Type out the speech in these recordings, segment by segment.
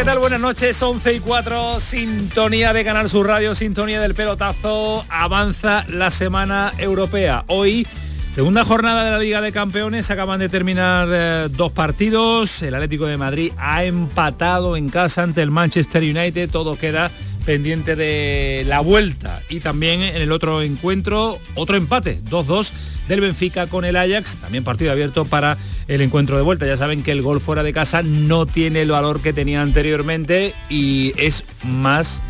¿Qué tal? Buenas noches, 11 y 4, sintonía de Canal Sur Radio, sintonía del pelotazo, avanza la semana europea. Hoy, segunda jornada de la Liga de Campeones, acaban de terminar eh, dos partidos, el Atlético de Madrid ha empatado en casa ante el Manchester United, todo queda pendiente de la vuelta y también en el otro encuentro, otro empate, 2-2 del Benfica con el Ajax, también partido abierto para el encuentro de vuelta. Ya saben que el gol fuera de casa no tiene el valor que tenía anteriormente y es más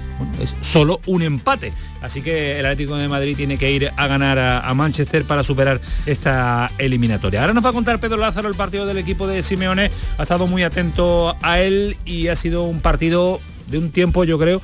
es solo un empate. Así que el Atlético de Madrid tiene que ir a ganar a, a, Manchester para superar esta eliminatoria. Ahora nos va a contar Pedro Lázaro el partido del equipo de Simeone. Ha estado muy atento a él y ha sido un partido de un tiempo, yo creo,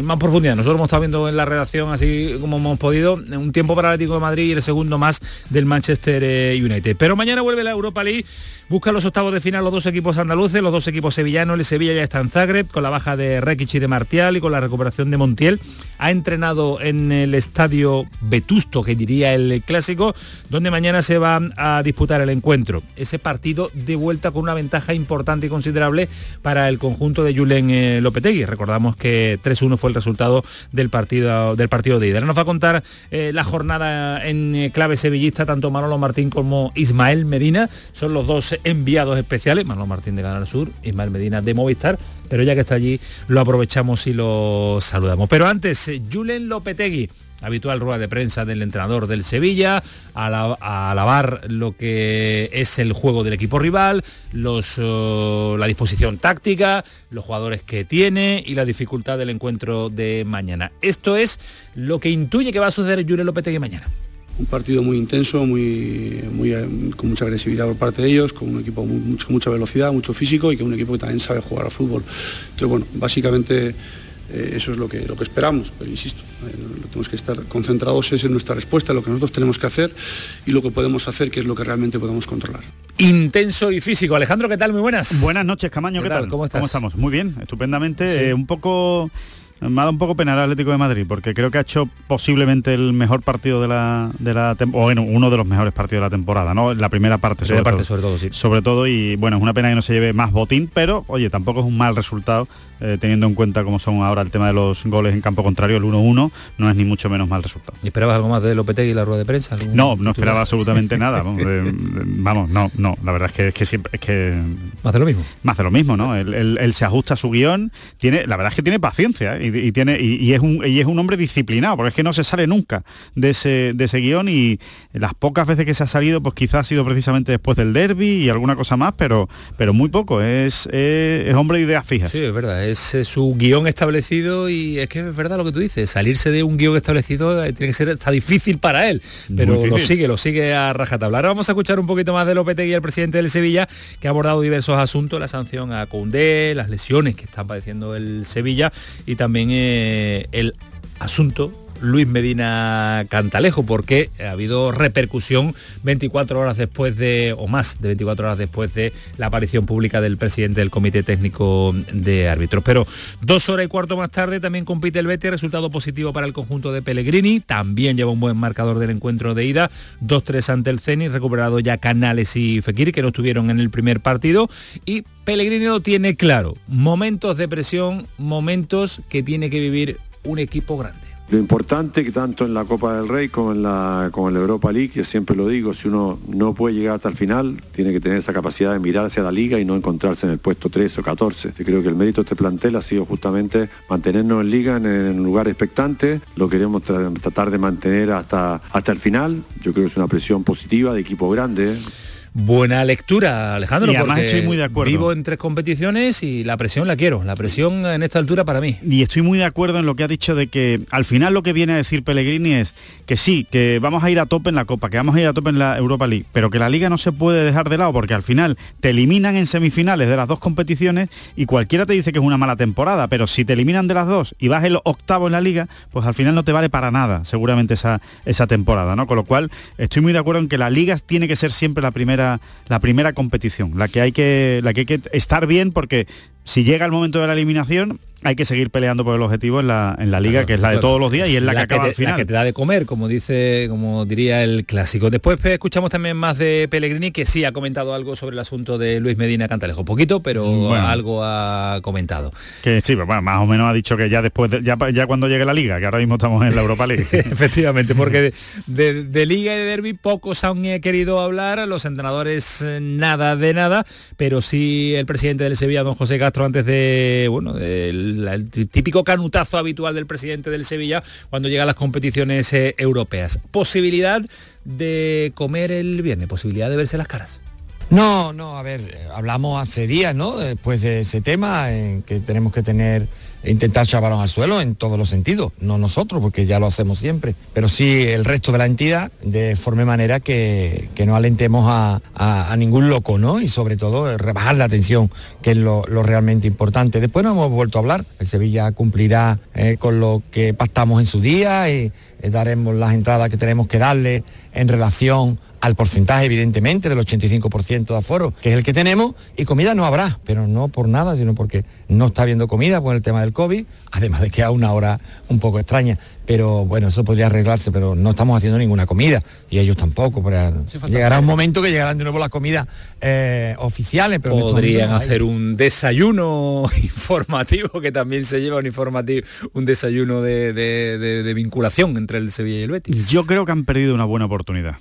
más profundidad. Nosotros hemos estado viendo en la redacción, así como hemos podido, un tiempo para el Atlético de Madrid y el segundo más del Manchester eh, United. Pero mañana vuelve la Europa League, busca los octavos de final los dos equipos andaluces, los dos equipos sevillanos. El Sevilla ya está en Zagreb, con la baja de Rekic y de Martial y con la recuperación de Montiel. Ha entrenado en el estadio Vetusto, que diría el clásico, donde mañana se va a disputar el encuentro. Ese partido de vuelta con una ventaja importante y considerable para el conjunto de Julen eh, Lopetegui. Recordamos que 3-1 fue el resultado del partido, del partido de ida. Nos va a contar eh, la jornada en eh, clave sevillista, tanto Manolo Martín como Ismael Medina. Son los dos enviados especiales, Manolo Martín de Canal Sur, Ismael Medina de Movistar, pero ya que está allí lo aprovechamos y lo saludamos. Pero antes, Julen Lopetegui habitual rueda de prensa del entrenador del Sevilla, a, la, a alabar lo que es el juego del equipo rival, los, uh, la disposición táctica, los jugadores que tiene y la dificultad del encuentro de mañana. Esto es lo que intuye que va a suceder Julio Lopetegui mañana. Un partido muy intenso, muy, muy, con mucha agresividad por parte de ellos, con un equipo con mucha velocidad, mucho físico y que un equipo que también sabe jugar al fútbol. Entonces, bueno, básicamente eh, eso es lo que, lo que esperamos, pero insisto, eh, tenemos que estar concentrados es en nuestra respuesta, lo que nosotros tenemos que hacer y lo que podemos hacer, que es lo que realmente podemos controlar. Intenso y físico. Alejandro, ¿qué tal? Muy buenas. Buenas noches, Camaño, ¿qué, ¿Qué tal? ¿Cómo, ¿Cómo, estamos? Muy bien, estupendamente. Sí. Eh, un poco me ha dado un poco pena el Atlético de Madrid porque creo que ha hecho posiblemente el mejor partido de la de la o bueno, uno de los mejores partidos de la temporada, ¿no? La primera parte, sobre, sobre parte todo. sobre todo, sí. Sobre todo y bueno, es una pena que no se lleve más botín, pero oye, tampoco es un mal resultado eh, teniendo en cuenta cómo son ahora el tema de los goles en campo contrario, el 1-1 no es ni mucho menos mal resultado. ¿Y esperabas algo más de Lopetegui y la rueda de prensa? No, no esperaba absolutamente nada. Vamos, eh, vamos, no, no, la verdad es que, es que siempre es que más de lo mismo. Más de lo mismo, ¿no? Él, él, él se ajusta a su guion, tiene, la verdad es que tiene paciencia ¿eh? y, y, tiene y, y, es un y es un hombre disciplinado, porque es que no se sale nunca de ese de ese guion y las pocas veces que se ha salido, pues quizás ha sido precisamente después del derby y alguna cosa más, pero pero muy poco. Es, es, es hombre de ideas fijas. Sí, es verdad. Es, es su guion establecido y es que es verdad lo que tú dices, salirse de un guion establecido tiene que ser está difícil para él, pero lo sigue, lo sigue a rajatabla. Ahora vamos a escuchar un poquito más de Lopetegui, el presidente del Sevilla, que ha abordado diversos asuntos, la sanción a Koundé, las lesiones que está padeciendo el Sevilla y también eh, el asunto Luis Medina Cantalejo, porque ha habido repercusión 24 horas después de, o más de 24 horas después de la aparición pública del presidente del Comité Técnico de Árbitros. Pero dos horas y cuarto más tarde también compite el Betis, resultado positivo para el conjunto de Pellegrini, también lleva un buen marcador del encuentro de ida, 2-3 ante el Zenit, recuperado ya Canales y Fekir, que no estuvieron en el primer partido, y Pellegrini lo tiene claro, momentos de presión, momentos que tiene que vivir un equipo grande. Lo importante que tanto en la Copa del Rey como en la, Europa League, que siempre lo digo, si uno no puede llegar hasta el final, tiene que tener esa capacidad de mirar hacia la liga y no encontrarse en el puesto 13 o 14. Yo creo que el mérito de este plantel ha sido justamente mantenernos en liga en, un lugar expectante, lo queremos tra tratar de mantener hasta, hasta el final, yo creo que es una presión positiva de equipo grande. Buena lectura, Alejandro. Y además porque estoy muy de acuerdo. Vivo en tres competiciones y la presión la quiero. La presión en esta altura para mí. Y estoy muy de acuerdo en lo que ha dicho de que al final lo que viene a decir Pellegrini es que sí, que vamos a ir a tope en la Copa, que vamos a ir a tope en la Europa League, pero que la Liga no se puede dejar de lado porque al final te eliminan en semifinales de las dos competiciones y cualquiera te dice que es una mala temporada, pero si te eliminan de las dos y vas el octavo en la Liga, pues al final no te vale para nada seguramente esa, esa temporada, ¿no? Con lo cual estoy muy de acuerdo en que la Liga tiene que ser siempre la primera, la primera competición, la que hay que, la que hay que estar bien porque si llega el momento de la eliminación, hay que seguir peleando por el objetivo en la, en la liga, Claro, que es la de todos los días y es la, que acaba te, al final. La que te da de comer, como dice, como diría el clásico. Después pues, escuchamos también más de Pellegrini, que sí ha comentado algo sobre el asunto de Luis Medina Cantalejo. Poquito, pero Bueno. algo ha comentado. Que sí, pues, bueno, más o menos ha dicho que ya después, de- ya, ya cuando llegue la liga, que ahora mismo estamos en la Europa League. Efectivamente, porque de, de- de liga y de derby pocos han querido hablar, los entrenadores eh, nada de nada, pero sí el presidente del Sevilla, don José Castro, antes de, bueno, del el típico canutazo habitual del presidente del Sevilla cuando llega a las competiciones eh, europeas. Posibilidad de comer el viernes, posibilidad de verse las caras. No, no, a ver, eh, hablamos hace días, ¿no? Después de ese tema, en que tenemos que tener, intentar echar balón al suelo en todos los sentidos, no nosotros, porque ya lo hacemos siempre, pero sí el resto de la entidad, de forma y manera que, que no alentemos a, a- ningún loco, ¿no? Y sobre todo eh, rebajar la tensión, que es lo, lo realmente importante. Después no hemos vuelto a hablar, el Sevilla cumplirá eh, con lo que pactamos en su día y eh, daremos las entradas que tenemos que darle en relación al porcentaje, evidentemente, del 85% de aforo, que es el que tenemos, y comida no habrá, pero no por nada, sino porque no está habiendo comida por el tema del COVID, además de que a una hora un poco extraña. Pero bueno, eso podría arreglarse, pero no estamos haciendo ninguna comida, y ellos tampoco. pero llegará un momento que llegarán de nuevo las comidas eh, oficiales, pero Podrían no hacer un desayuno informativo, que también se lleva un informativo, un desayuno de, de- de- de vinculación entre el Sevilla y el Betis. Yo creo que han perdido una buena oportunidad.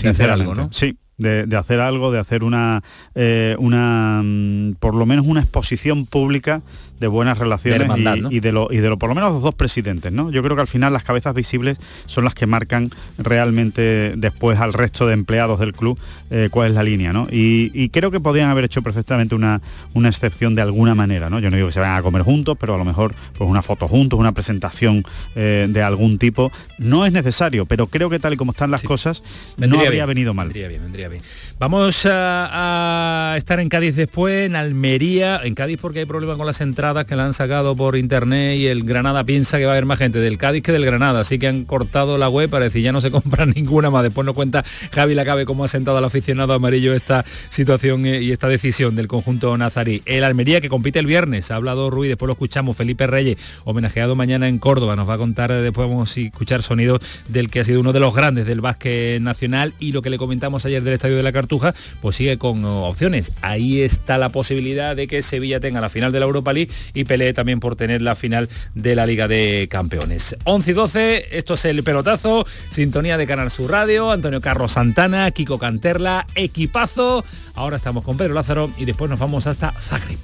De hacer algo. ¿no? Sí, de, de hacer algo, de hacer una, eh, una mm, por lo menos una exposición pública de buenas relaciones De hermandad, y, ¿no? y de lo y de lo por lo menos los dos presidentes, ¿no? Yo creo que al final las cabezas visibles son las que marcan realmente después al resto de empleados del club eh, cuál es la línea, ¿no? Y, y creo que podían haber hecho perfectamente una, una excepción de alguna manera, ¿no? Yo no digo que se vayan a comer juntos, pero a lo mejor pues una foto juntos, una presentación eh, de algún tipo. No es necesario, pero creo que tal y como están las cosas, no habría bien, venido mal. Vendría bien, vendría bien. Vamos a, a estar en Cádiz después, en Almería, en Cádiz porque hay problema con las entradas que la han sacado por internet y el Granada piensa que va a haber más gente del Cádiz que del Granada, así que han cortado la web para decir ya no se compra ninguna más. Después nos cuenta Javi Lacabe cómo ha sentado al aficionado amarillo esta situación eh, y esta decisión del conjunto nazarí. El Almería que compite el viernes, ha hablado Ruiz, después lo escuchamos, Felipe Reyes, homenajeado mañana en Córdoba, nos va a contar, eh, después vamos a escuchar sonidos del que ha sido uno de los grandes del básquet nacional y lo que le comentamos ayer del Estadio de la Cartuja, pues sigue con oh, opciones. Ahí está la posibilidad de que Sevilla tenga la final de la Europa League y pelee también por tener la final de la Liga de Campeones. 11 y 12, esto es el pelotazo, sintonía de Canal Sur Radio, Antonio Carlos Santana, Kiko Canterla, equipazo. Ahora estamos con Pedro Lázaro y después nos vamos hasta Zagreb.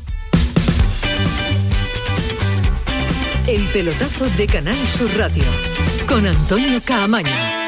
El pelotazo de Canal Sur Radio con Antonio Caamaño.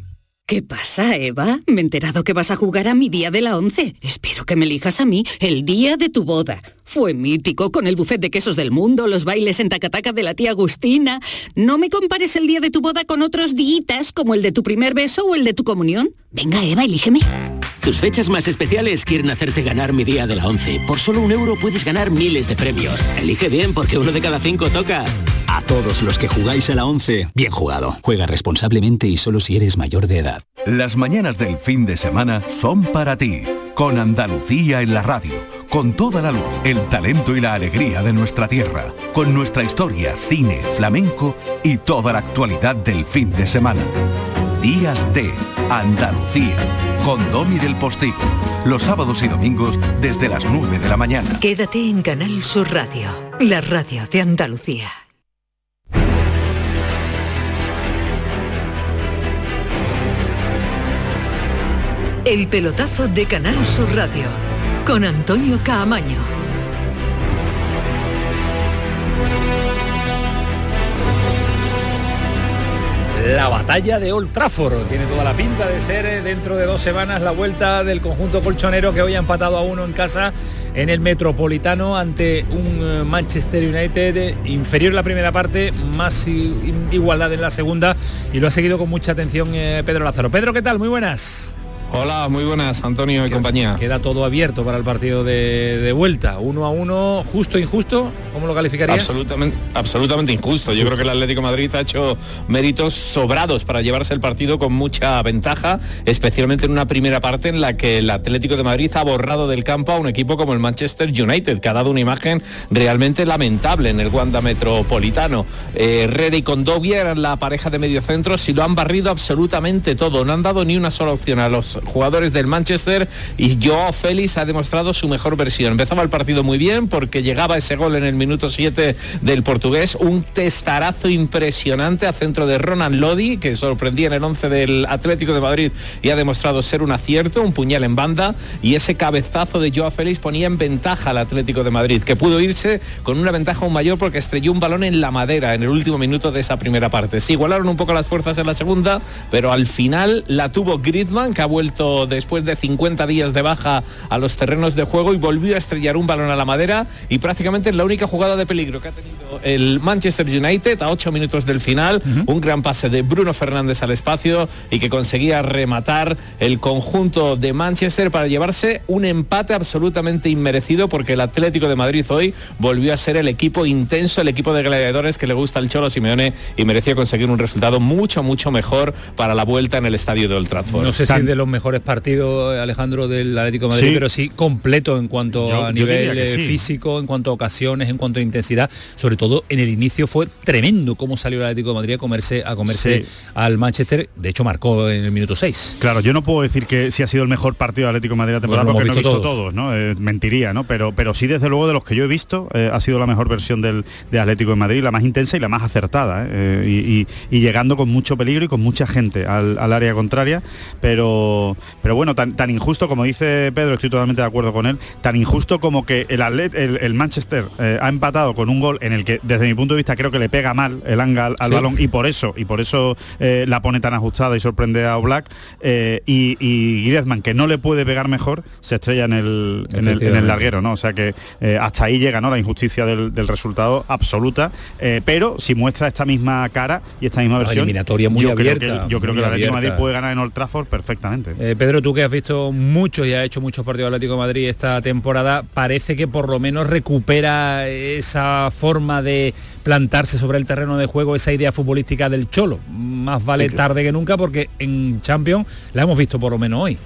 ¿Qué pasa, Eva? Me he enterado que vas a jugar a mi día de la once. Espero que me elijas a mí el día de tu boda. Fue mítico con el buffet de quesos del mundo, los bailes en tacataca de la tía Agustina. No me compares el día de tu boda con otros días como el de tu primer beso o el de tu comunión. Venga, Eva, elígeme. Tus fechas más especiales quieren hacerte ganar mi día de la 11. Por solo un euro puedes ganar miles de premios. Elige bien porque uno de cada cinco toca. A todos los que jugáis a la 11, bien jugado. Juega responsablemente y solo si eres mayor de edad. Las mañanas del fin de semana son para ti, con Andalucía en la radio, con toda la luz, el talento y la alegría de nuestra tierra, con nuestra historia, cine, flamenco y toda la actualidad del fin de semana. Días de Andalucía, con Domi del Postigo, los sábados y domingos desde las 9 de la mañana. Quédate en Canal Sur Radio, la radio de Andalucía. El pelotazo de Canal Sur Radio con Antonio Caamaño. La batalla de Old Trafford tiene toda la pinta de ser eh, dentro de dos semanas la vuelta del conjunto colchonero que hoy ha empatado a uno en casa en el Metropolitano ante un eh, Manchester United eh, inferior en la primera parte, más igualdad en la segunda y lo ha seguido con mucha atención Pedro Lázaro. Pedro, ¿qué tal? Muy buenas. Hola, muy buenas, Antonio y compañía. Queda todo abierto para el partido de, vuelta. Uno a uno, justo, injusto, ¿cómo lo calificarías? Absolutamente, absolutamente injusto. Yo creo que el Atlético Madrid ha hecho méritos sobrados para llevarse el partido con mucha ventaja, especialmente en una primera parte en la que el Atlético de Madrid ha borrado del campo a un equipo como el Manchester United, que ha dado una imagen realmente lamentable en el Wanda Metropolitano. Eh, Herrera y Condovia eran la pareja de mediocentros y lo han barrido absolutamente todo. No han dado ni una sola opción a los jugadores del Manchester y Joao Félix ha demostrado su mejor versión. Empezaba el partido muy bien porque llegaba ese gol en el minuto 7 del portugués, un testarazo impresionante a centro de Ronan Lodi que sorprendía en el 11 del Atlético de Madrid y ha demostrado ser un acierto, un puñal en banda y ese cabezazo de Joao Félix ponía en ventaja al Atlético de Madrid, que pudo irse con una ventaja aún mayor porque estrelló un balón en la madera en el último minuto de esa primera parte. Se igualaron un poco las fuerzas en la segunda, pero al final la tuvo Griezmann que ha vuelto después de 50 días de baja a los terrenos de juego y volvió a estrellar un balón a la madera y prácticamente la única jugada de peligro que ha tenido el Manchester United a 8 minutos del final, un gran pase de Bruno Fernández al espacio y que conseguía rematar el conjunto de Manchester para llevarse un empate absolutamente inmerecido porque el Atlético de Madrid hoy volvió a ser el equipo intenso, el equipo de gladiadores que le gusta el Cholo Simeone y merecía conseguir un resultado mucho, mucho mejor para la vuelta en el estadio de Old Trafford. No sé si de los mejores partidos, Alejandro, del Atlético de Madrid, pero sí completo en cuanto a nivel eh, físico, en cuanto a ocasiones, en cuanto a intensidad, sobre todo en el inicio fue tremendo cómo salió el Atlético de Madrid a comerse, a comerse al Manchester, de hecho marcó en el minuto 6. Claro, yo no puedo decir que si ha sido el mejor partido del Atlético de Madrid la temporada porque no he visto todos, ¿no? Eh, mentiría, ¿no? Pero, pero sí desde luego de los que yo he visto eh, ha sido la mejor versión del de Atlético de Madrid, la más intensa y la más acertada, y, llegando con mucho peligro y con mucha gente al, al área contraria, pero pero bueno, tan, tan, injusto como dice Pedro, estoy totalmente de acuerdo con él, tan injusto como que el, el, Manchester eh, ha empatado con un gol en el que desde mi punto de vista creo que le pega mal el anga al, balón y por eso y por eso eh, la pone tan ajustada y sorprende a Black eh, y, y, Griezmann que no le puede pegar mejor se estrella en el, en el, larguero, ¿no? O sea que hasta ahí llega ¿no? la injusticia del, resultado absoluta, pero si muestra esta misma cara y esta misma versión, eliminatoria muy yo abierta, creo que, yo creo que el Atlético Madrid puede ganar en Old Trafford perfectamente. Pedro, tú que has visto muchos y has hecho muchos partidos Atlético de Madrid esta temporada, parece que por lo menos recupera esa forma de plantarse sobre el terreno de juego, esa idea futbolística del Cholo. Más vale tarde que nunca porque en Champions la hemos visto por lo menos hoy.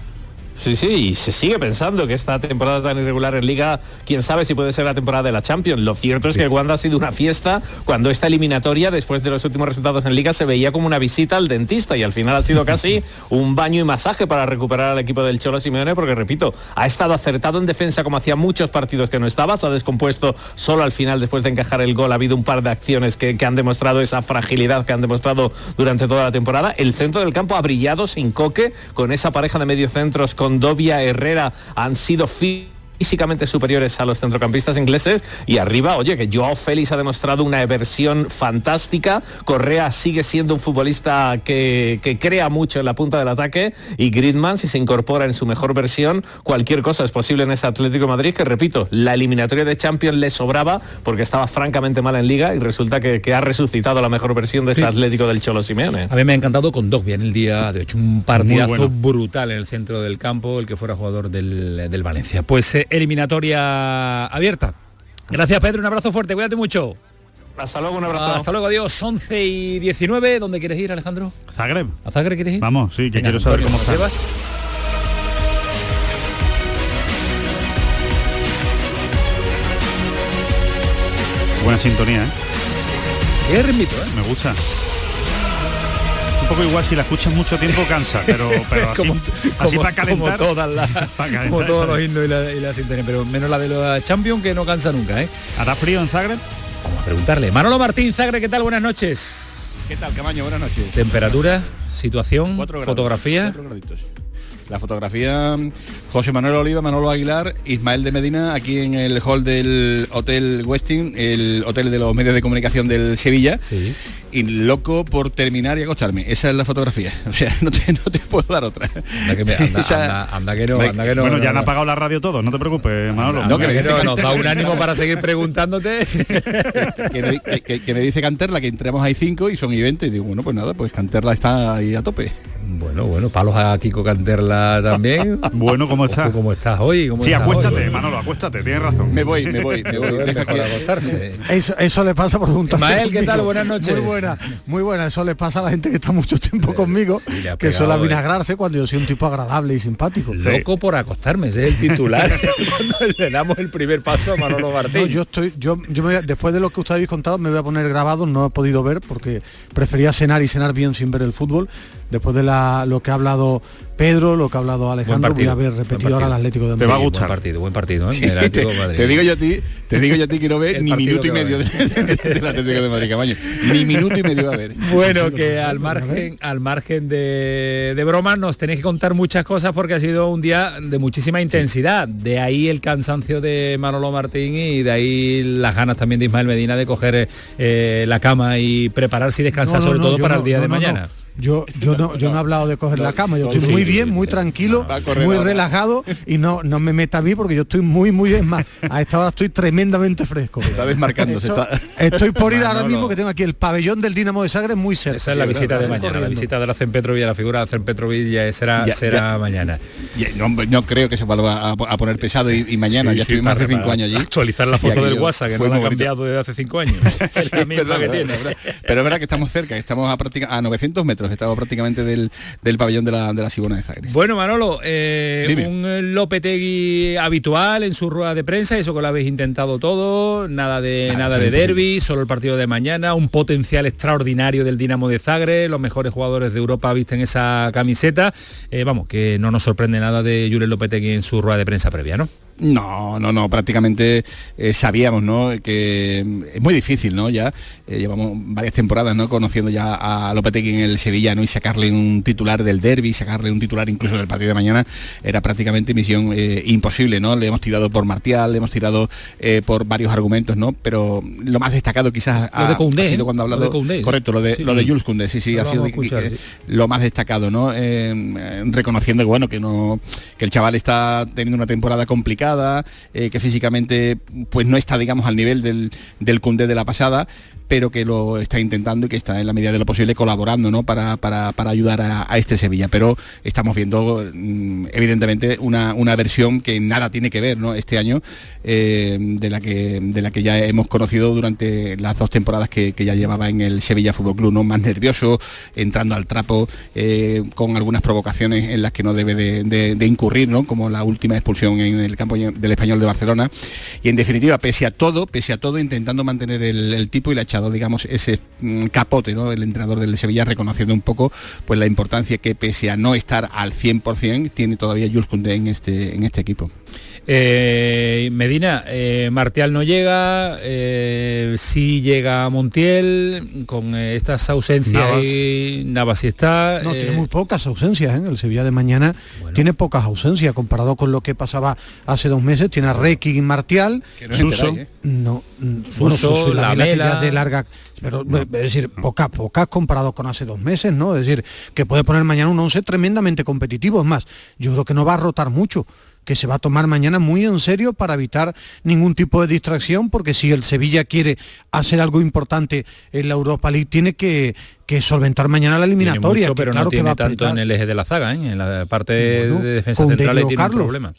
Sí, sí, y se sigue pensando que esta temporada tan irregular en Liga, quién sabe si puede ser la temporada de la Champions. Lo cierto es que el Wanda ha sido una fiesta cuando esta eliminatoria, después de los últimos resultados en Liga, se veía como una visita al dentista y al final ha sido casi un baño y masaje para recuperar al equipo del Cholo Simeone, porque repito, ha estado acertado en defensa como hacía muchos partidos que no estaba, se ha descompuesto solo al final después de encajar el gol. Ha habido un par de acciones que, han demostrado esa fragilidad que han demostrado durante toda la temporada. El centro del campo ha brillado sin coque con esa pareja de mediocentros Condovia, Herrera han sido físicamente superiores a los centrocampistas ingleses. Y arriba, oye, que Joao Félix ha demostrado una versión fantástica, Correa sigue siendo un futbolista que, crea mucho en la punta del ataque. Y Griezmann si se incorpora en su mejor versión, cualquier cosa es posible en ese Atlético Madrid que repito, la eliminatoria de Champions le sobraba porque estaba francamente mal en liga y resulta que, ha resucitado la mejor versión de ese Atlético del Cholo Simeone. A mí me ha encantado con Dogbia en el día de hecho, un partidazo brutal en el centro del campo, el que fuera jugador del, del Valencia. Pues eh, eliminatoria abierta. Gracias Pedro, un abrazo fuerte, cuídate mucho. Hasta luego, un abrazo. Hasta luego, adiós. 11 y 19, ¿dónde quieres ir Alejandro? Zagreb. ¿A Zagreb quieres ir? Vamos, sí, que quiero saber cómo. Llevas? Buena sintonía, ¿eh? Qué ¿eh? Me gusta. Un poco igual si la escuchas mucho tiempo cansa, pero, pero así, Como- así como- para calentar. Como, todas las- calentar, como todos los himnos y la, y la sintonía, pero menos la de los Champions que no cansa nunca, ¿eh? ¿Hará frío en Zagreb? Vamos a preguntarle. Manolo Martín Zagre, ¿qué tal? Buenas noches. ¿Qué tal, Camaño? Buenas noches. Temperatura, situación, fotografía. La fotografía, José Manuel Oliva, Manolo Aguilar, Ismael de Medina, aquí en el hall del Hotel Westin, el hotel de los medios de comunicación del Sevilla. Y loco por terminar y acostarme. Esa es la fotografía. O sea, no te, no te puedo dar otra. Anda que, me- anda- Esa- anda- anda que no, anda que no. bueno, ya han no, apagado la radio todos, no te preocupes, Manolo. No, que me que- nos da un ánimo para seguir preguntándote. que, me, que- que- que me dice Canterla que entramos ahí cinco y son y 20 y digo, bueno, pues nada, pues Canterla está ahí a tope. Bueno, bueno, palos a Kiko Canterla también. Bueno, ¿cómo estás? ¿Cómo estás hoy? ¿Cómo Sí, estás acuéstate, hoy? Manolo, acuéstate, tienes razón. Me voy, me voy, me voy. Mejor que- acostarse. Eso, eso le pasa por juntarse Ismael, ¿qué tal? Buenas noches. Muy buena, muy buena. Eso le pasa a la gente que está mucho tiempo conmigo, que suele eh. avinagrarse cuando yo soy un tipo agradable y simpático. Loco por acostarme, ese es el titular. Cuando le damos el primer paso a Manolo Martín. No, yo estoy, yo, yo me después de lo que usted habéis contado, me voy a poner grabado, no he podido ver porque prefería cenar y cenar bien sin ver el fútbol. Después de la, lo que ha hablado Pedro, lo que ha hablado Alejandro, voy a haber repetido ahora el Atlético de Te va a Madrid. gustar. Buen partido, buen partido, ¿eh? Sí, El te, Atlético de Madrid. te digo yo a ti, te digo yo a ti que no ve ni minuto y medio de, ver. de- del Atlético de Madrid, Camaño. Ni minuto y medio va a ver. Bueno, que al margen, al margen de, de bromas nos tenéis que contar muchas cosas porque ha sido un día de muchísima intensidad. De ahí el cansancio de Manolo Martín y de ahí las ganas también de Ismael Medina de coger eh, la cama y prepararse y descansar No, no, sobre no, todo para no, el día no, de no, mañana. Yo, yo no, yo no he hablado de coger la cama, yo estoy sí, muy bien, muy tranquilo, muy ahora. relajado y no, no me meta a mí porque yo estoy muy, muy es más. A esta hora estoy tremendamente fresco. Está desmarcando, se Esto- está- Estoy por ir ahora mismo que tengo aquí el pabellón del Dinamo de Sagres muy cerca. Esa es la visita de mañana, la visita de la Petrovic, la figura de Petrovic ya será, Ya, será ya. mañana. Ya, no, no creo que se vuelva a, a poner pesado y, y mañana, Sí, ya sí, estoy más de cinco años allí. Actualizar la foto del WhatsApp, que fue no la ha cambiado desde hace cinco años. Es la misma Verdad, que verdad, tiene. verdad. Pero es verdad que estamos cerca, estamos a, práctica- a 900 metros, estamos prácticamente del, del pabellón de la, de la Sibona de Zagreb. Bueno, Manolo, eh, un Lopetegui habitual en su rueda de prensa, eso que lo habéis intentado todo, nada de Nada, de derby, solo el partido de mañana, un potencial extraordinario del Dinamo de Zagreb, los mejores jugadores de Europa visten esa camiseta. Eh, vamos, que no nos sorprende nada de Julen Lopetegui en su rueda de prensa previa, ¿no? No, no, no, prácticamente eh, sabíamos, ¿no? Que mm, es muy difícil, ¿no? Ya eh, llevamos varias temporadas, ¿no? Conociendo ya a Lopetegui en el Sevilla, ¿no? Y sacarle un titular del derby, sacarle un titular incluso del partido de mañana, era prácticamente misión eh, imposible, ¿no? Le hemos tirado por Martial, le hemos tirado por varios argumentos, ¿no? Pero lo más destacado quizás Lo de ha, Koundé, ha sido cuando ha Lo hablado... de Koundé, correcto, lo de, Sí. lo de Jules Koundé, sí, sí, ha sido escuchar, sí. lo más destacado, ¿no? Reconociendo que bueno, que no, que el chaval está teniendo una temporada complicada, eh, que físicamente pues no está, digamos, al nivel del, del Koundé de la pasada, pero que lo está intentando y que está en la medida de lo posible colaborando ¿no? para, para- para ayudar a, este Sevilla. Pero estamos viendo mm, evidentemente una, una versión que nada tiene que ver ¿no? este año eh, de, la que, de la que ya hemos conocido durante las dos temporadas que, ya llevaba en el Sevilla Fútbol Club, ¿no? más nervioso, entrando al trapo, eh, con algunas provocaciones en las que no debe de, incurrir, ¿no? como la última expulsión en el campo del español de Barcelona. Y en definitiva, pese a todo, pese a todo, intentando mantener el, el tipo y le ha echado, digamos, ese mm, capote, ¿no? El entrenador del Sevilla reconociendo un poco pues la importancia que pese a no estar al 100%, tiene todavía Jules Koundé en este, en este equipo. Eh, Medina, eh, Martial no llega, eh, sí llega Montiel, con eh, estas ausencias Navas. y Navas sí está. No, eh, tiene muy pocas ausencias, ¿eh? El Sevilla de mañana tiene pocas ausencias comparado con lo que pasaba hace dos meses. Tiene a Requi y Martial. Que no es Suso. ¿eh? No, mm, Suso, bueno, Suso y de larga. Pero es decir, pocas, pocas comparado con hace dos meses, ¿no? Es decir, que puede poner mañana un 11 tremendamente competitivo. Es más, yo creo que no va a rotar mucho que se va a tomar mañana muy en serio para evitar ningún tipo de distracción, porque si el Sevilla quiere hacer algo importante en la Europa League, tiene que, que solventar mañana la tiene eliminatoria. mucho, que pero claro no que va tiene tanto en el eje de la zaga, ¿eh? en la parte Bueno, de defensa central tiene un Carlos. problema.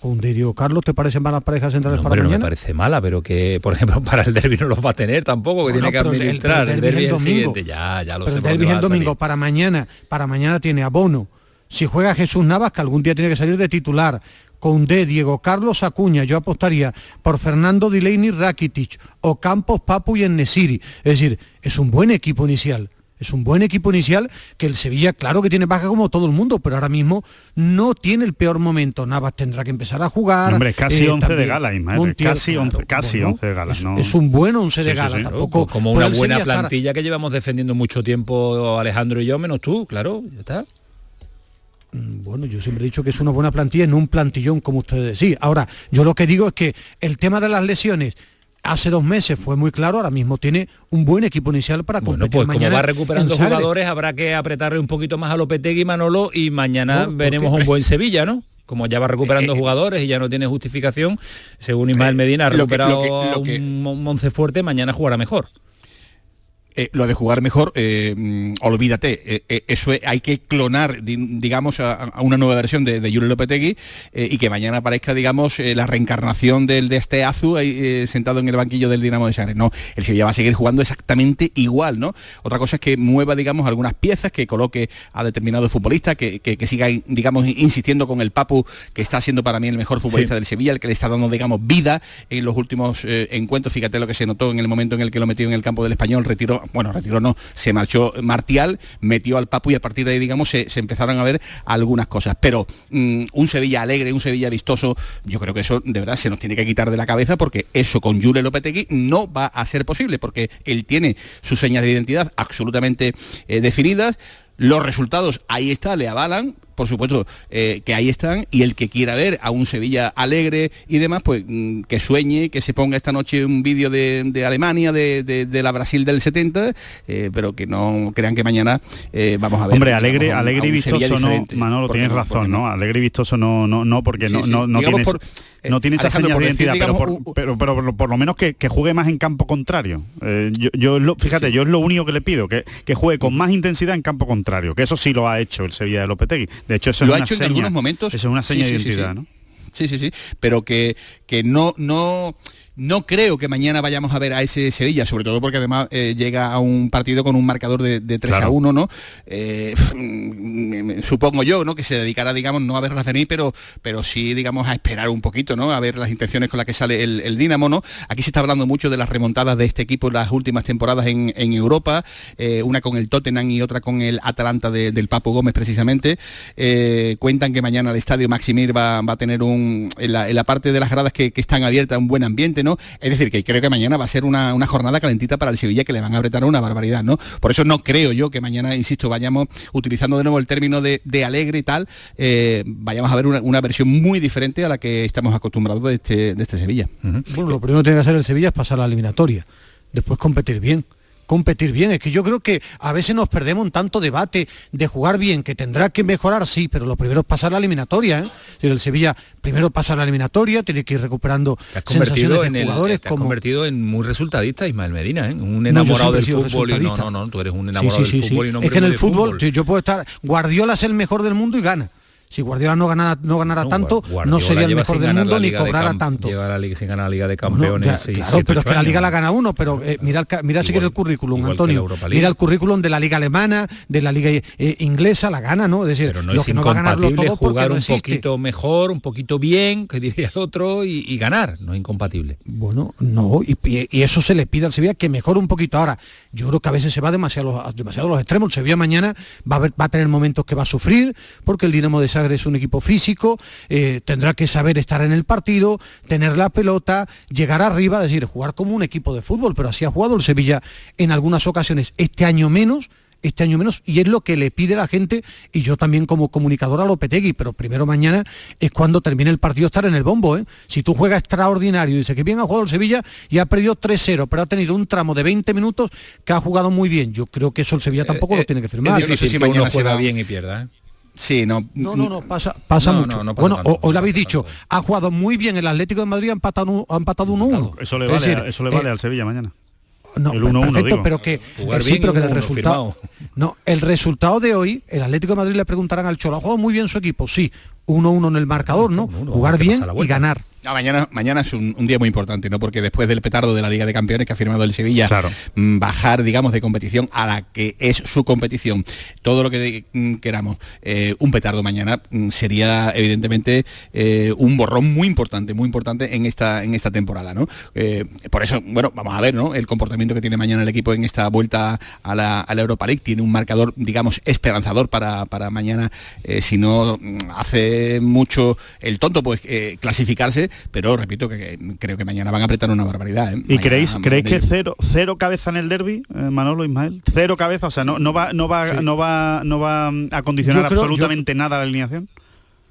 Con Diego Carlos, ¿te parecen malas parejas centrales No, para hombre, no me mañana? parece mala, pero que, por ejemplo, para el derby no los va a tener tampoco, que Bueno, tiene que el- el- administrar. el El, derbi derby es es el el domingo. siguiente, ya, ya lo Pero sé. el derbi el domingo para mañana. Para mañana tiene a Bono. Si juega Jesús Navas, que algún día tiene que salir de titular. con D, Diego Carlos Acuña, yo apostaría por Fernando Delaney Rakitic o Campos Papu y Enesiri. Es decir, es un buen equipo inicial. Es un buen equipo inicial que el Sevilla, claro que tiene baja como todo el mundo, pero ahora mismo no tiene el peor momento. Navas tendrá que empezar a jugar. Hombre, es casi 11 de gala, Ismael. casi 11, casi 11 de gala. Es, es un buen 11 de Sí, gala. sí. Tampoco como una buena estar- plantilla que llevamos defendiendo mucho tiempo Alejandro y yo, menos tú, claro, ya está. Bueno, yo siempre he dicho que es una buena plantilla en un plantillón, como ustedes decís. Ahora, yo lo que digo es que el tema de las lesiones hace dos meses fue muy claro, ahora mismo tiene un buen equipo inicial para Bueno, competir pues como mañana va recuperando jugadores, habrá que apretarle un poquito más a Lopetegui y Manolo y mañana No, porque- veremos un buen Sevilla, ¿no? Como ya va recuperando jugadores y ya no tiene justificación, según Ismael Medina ha que- recuperado lo que- lo que- un mañana jugará mejor. Eh, lo de jugar mejor, eh, mm, olvídate, eh, eso es- hay que clonar, di- digamos, a, a una nueva versión de, de Julio Lopetegui y que mañana aparezca, digamos, la reencarnación del de este Azu sentado en el banquillo del Dinamo de Zagreb. No, el Sevilla va a seguir jugando exactamente igual, ¿no? Otra cosa es que mueva, digamos, algunas piezas, que coloque a determinados futbolistas, que, que- que siga, digamos, insistiendo con el Papu, que está siendo para mí el mejor futbolista Sí. del Sevilla, el que le está dando, digamos, vida en los últimos encuentros. Fíjate lo que se notó en el momento en el que lo metió en el campo del español, retiró, bueno, retiró no, se marchó Martial, metió al Papu y a partir de ahí, digamos, se, empezaron a ver algunas cosas. Pero mm, un Sevilla alegre, un Sevilla vistoso, yo creo que eso de verdad se nos tiene que quitar de la cabeza porque eso con Jule Lopetegui no va a ser posible porque él tiene sus señas de identidad absolutamente eh, definidas. Los resultados ahí está, le avalan, por supuesto eh, que ahí están, y el que quiera ver a un Sevilla alegre y demás, pues mm, que sueñe, que se ponga esta noche un vídeo de, de Alemania, de, de- de la Brasil del 70, eh, pero que no crean que mañana eh, vamos a ver. Hombre, alegre, a un- a alegre y vistoso no. Manolo, tienes no, razón, ¿no? Alegre y vistoso no, no, no, porque Sí, no, sí. no, no tienes, por- eh, no tiene esa por de identidad, pero por, pero, pero por lo- por lo menos que, que juegue más en campo contrario. Yo, lo- fíjate, yo es lo único que le pido, que, que juegue con más intensidad en campo contrario, que eso sí lo ha hecho el Sevilla de Lopetegui. De hecho, eso lo es ha una hecho en seña, algunos momentos. Eso es una seña Sí, de sí, sí, identidad, sí. ¿no? Sí, sí, sí, pero que, que no, no, no creo que mañana vayamos a ver a ese Sevilla, sobre todo porque además eh, llega a un partido con un marcador de, de 3 a Claro. 1, ¿no? Eh, supongo yo, ¿no? Que se dedicará, digamos, no a verlas venir, pero, pero sí, digamos, a esperar un poquito, ¿no? A ver las intenciones con las que sale el, el Dinamo, ¿no? Aquí se está hablando mucho de las remontadas de este equipo en las últimas temporadas en, en Europa, eh, una con el Tottenham y otra con el Atalanta de- del Papo Gómez precisamente. Cuentan que mañana el estadio Maximir va, va a tener un, en la, en la parte de las gradas que, que están abiertas un buen ambiente, ¿no? Es decir, que creo que mañana va a ser una, una jornada calentita para el Sevilla que le van a apretar una barbaridad, ¿no? Por eso no creo yo que mañana, insisto, vayamos utilizando de nuevo el término de, de alegre y tal, eh, vayamos a ver una, una versión muy diferente a la que estamos acostumbrados de este, de este Sevilla. Bueno, lo primero que tiene que hacer el Sevilla es pasar la eliminatoria, después competir bien. Competir bien, es que yo creo que a veces nos perdemos en tanto debate de jugar bien, que tendrá que mejorar, sí, pero lo primero es pasar la eliminatoria. ¿eh? El Sevilla primero pasa la eliminatoria, tiene que ir recuperando Te has sensaciones de en el, jugadores te has como convertido en muy resultadista Ismael Medina, ¿eh? un No, enamorado del fútbol y no, no, no, tú eres un enamorado sí, sí, del fútbol y no Es que en el fútbol, yo puedo estar. Guardiola es el mejor del mundo y gana. Si Guardiola no ganara, no ganara No, tanto, Guardiola no sería el mejor del mundo ni de cobrara tanto. Lleva la liga sin ganar la Liga de Campeones ya, claro, pero es que la liga la gana uno, pero eh, mira, mira si quiere el currículum, Antonio. Mira el currículum de la liga alemana, de la liga eh, inglesa, la gana, ¿no? Es decir, Pero no lo es que no va a ganarlo todo jugar un poquito mejor, un poquito bien, que diría el otro, y, y ganar. No es incompatible. Bueno, no, y, eso se le pide al Sevilla que mejore un poquito. Ahora, yo creo que a veces se va demasiado, a- demasiado a los extremos. El Sevilla mañana va a, ver- va a tener momentos que va a sufrir, porque el Dinamo de Sagre es un equipo físico, eh, tendrá que saber estar en el partido, tener la pelota, llegar arriba, es decir, jugar como un equipo de fútbol, pero así ha jugado el Sevilla en algunas ocasiones, este año menos, este año menos, y es lo que le pide la gente, y yo también como comunicador a Lopetegui, pero primero mañana es cuando termine el partido estar en el bombo, ¿eh? Si tú juegas extraordinario, dice que bien ha jugado el Sevilla y ha perdido 3-0, pero ha tenido un tramo de 20 minutos que ha jugado muy bien. Yo creo que eso el Sevilla tampoco lo tiene que firmar. Es difícil que uno juega bien y pierda. ¿Eh? Sí, no. No, no, no, pasa, pasa No, mucho. no, no pasa bueno, tanto, o- hoy lo habéis dicho, ha jugado muy bien el Atlético de Madrid, ha empatado, un- ha empatado 1-1. Eso le Es vale, decir, a- eso le vale eh, al Sevilla mañana. no, el 1-1 perfecto, digo. pero que Jugar eh, sí, bien pero que el 1-1 resultado firmado. no el resultado de hoy el Atlético de Madrid le preguntarán al Cholo ha jugado muy bien su equipo sí 1-1 en el marcador, ¿no? Jugar bien y ganar. No, mañana, mañana es un, un día muy importante, ¿no? Porque después del petardo de la Liga de Campeones que ha firmado el Sevilla, mm, bajar, digamos, de competición a la que es su competición, todo lo que de- mm, queramos, eh, un petardo mañana mm, sería evidentemente eh, un borrón muy importante, muy importante en esta, en esta temporada, ¿no? Eh, por eso, bueno, vamos a ver, ¿no? El comportamiento que tiene mañana el equipo en esta vuelta a la, a la Europa League tiene un marcador, digamos, esperanzador para, para mañana, eh, si no mm, mucho el tonto, pues eh, clasificarse, pero repito que, que creo que mañana van a apretar una barbaridad. ¿eh? ¿Y Mañana creéis, creéis que cero, cero cabeza en el derby, eh, Manolo Ismael? Cero cabeza, o sea, no, no va, no va, no va, no va a condicionar creo- absolutamente nada la alineación.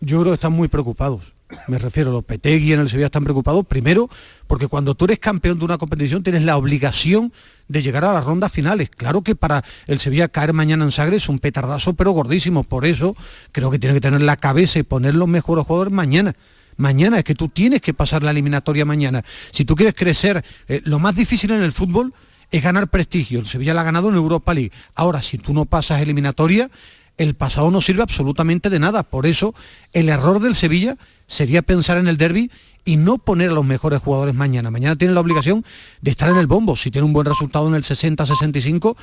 Yo creo que están muy preocupados. Me refiero, los Petegui en el Sevilla están preocupados, primero, porque cuando tú eres campeón de una competición tienes la obligación de llegar a las rondas finales. Claro que para el Sevilla caer mañana en Sagre es un petardazo, pero gordísimo. Por eso creo que tiene que tener la cabeza y poner los mejores jugadores mañana. Mañana, es que tú tienes que pasar la eliminatoria mañana. Si tú quieres crecer, eh, lo más difícil en el fútbol es ganar prestigio. El Sevilla la ha ganado en Europa League. Ahora, si tú no pasas eliminatoria, el pasado no sirve absolutamente de nada. Por eso, el error del Sevilla sería pensar en el derby y no poner a los mejores jugadores mañana. Mañana tiene la obligación de estar en el bombo. Si tiene un buen resultado en el 60-65,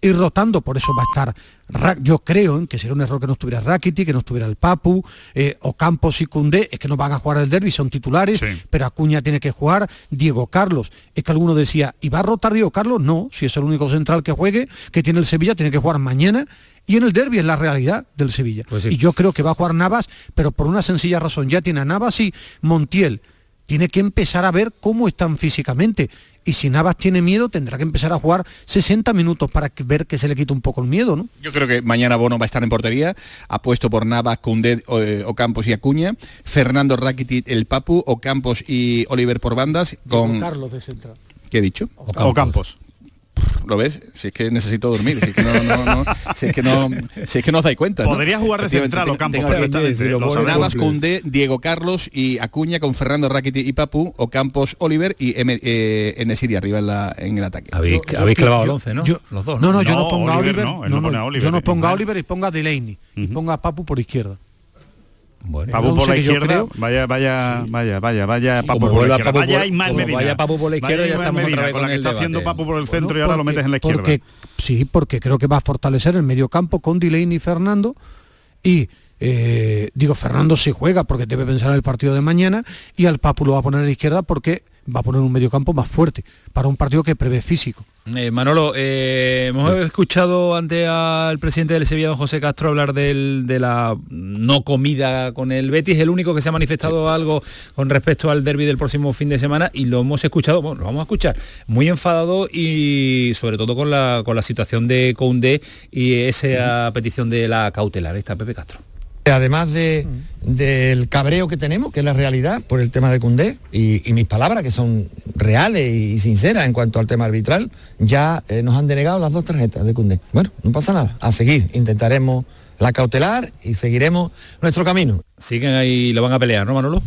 ir rotando. Por eso va a estar, yo creo en que sería un error que no estuviera Rakiti, que no estuviera el Papu, eh, Ocampos y Cundé, es que no van a jugar el derby, son titulares, pero Acuña tiene que jugar, Diego Carlos. Es que alguno decía, ¿y va a rotar Diego Carlos? No, si es el único central que juegue, que tiene el Sevilla, tiene que jugar mañana. Y en el derby es la realidad del Sevilla. Y yo creo que va a jugar Navas, pero por una sencilla razón. Ya tiene a Navas y Montiel. Tiene que empezar a ver cómo están físicamente. Y si Navas tiene miedo, tendrá que empezar a jugar 60 minutos para ver que se le quita un poco el miedo, ¿no? Yo creo que mañana Bono va a estar en portería, apuesto por Navas, Cundé, eh, Ocampos y Acuña, Fernando Rakitic, el Papu, Ocampos y Oliver por bandas, con... Carlos de central. ¿Qué he dicho? Ocampos. ¿Lo ves? Si es que necesito dormir, si es que no, no, no, si es que no, si es que no os dais cuenta. ¿no? Podría jugar de central tengo aquí- perfectamente, Navas. Cundé, Diego Carlos y Acuña con Fernando Rakitic y Papu, Ocampos, Oliver y M- eh, Enesiri arriba en, la, en el ataque. Habéis, habéis clavado el 11, ¿no? Yo- Los dos. No, no, yo no pongo a Oliver. no, yo no pongo a Ismael. Oliver y ponga a Delaney. Y ponga a Papu por izquierda. Papu El por la izquierda, creo- vaya, vaya, vaya, vaya, vaya, Papu por la izquierda. Papu Vaya Ismael Medina. vaya Papu por la izquierda, Vaya ya estamos otra Medina, vez con con la que el está debate. haciendo Papu por el centro Bueno, y ahora lo porque- metes en la izquierda. porque- sí, porque creo que va a fortalecer el medio campo con Delaney y Fernando. Y eh, digo, Fernando sí juega porque debe pensar en el partido de mañana. Y al Papu lo va a poner a la izquierda porque va a poner un medio campo más fuerte para un partido que prevé físico. Eh, Manolo, eh, hemos escuchado ante al presidente del Sevilla, don José Castro, hablar del- de la no comida con el Betis, el único que se ha manifestado algo con respecto al derby del próximo fin de semana y lo hemos escuchado, bueno, lo vamos a escuchar, muy enfadado y sobre todo con la, con la situación de Koundé y esa petición de la cautelar, ahí está Pepe Castro. Además de, del cabreo que tenemos, que es la realidad por el tema de Cundé, y, y mis palabras, que son reales y sinceras en cuanto al tema arbitral, ya eh, nos han denegado las dos tarjetas de Cundé. Bueno, no pasa nada, a seguir, intentaremos la cautelar y seguiremos nuestro camino. Siguen ahí, lo van a pelear, ¿no, Manolo?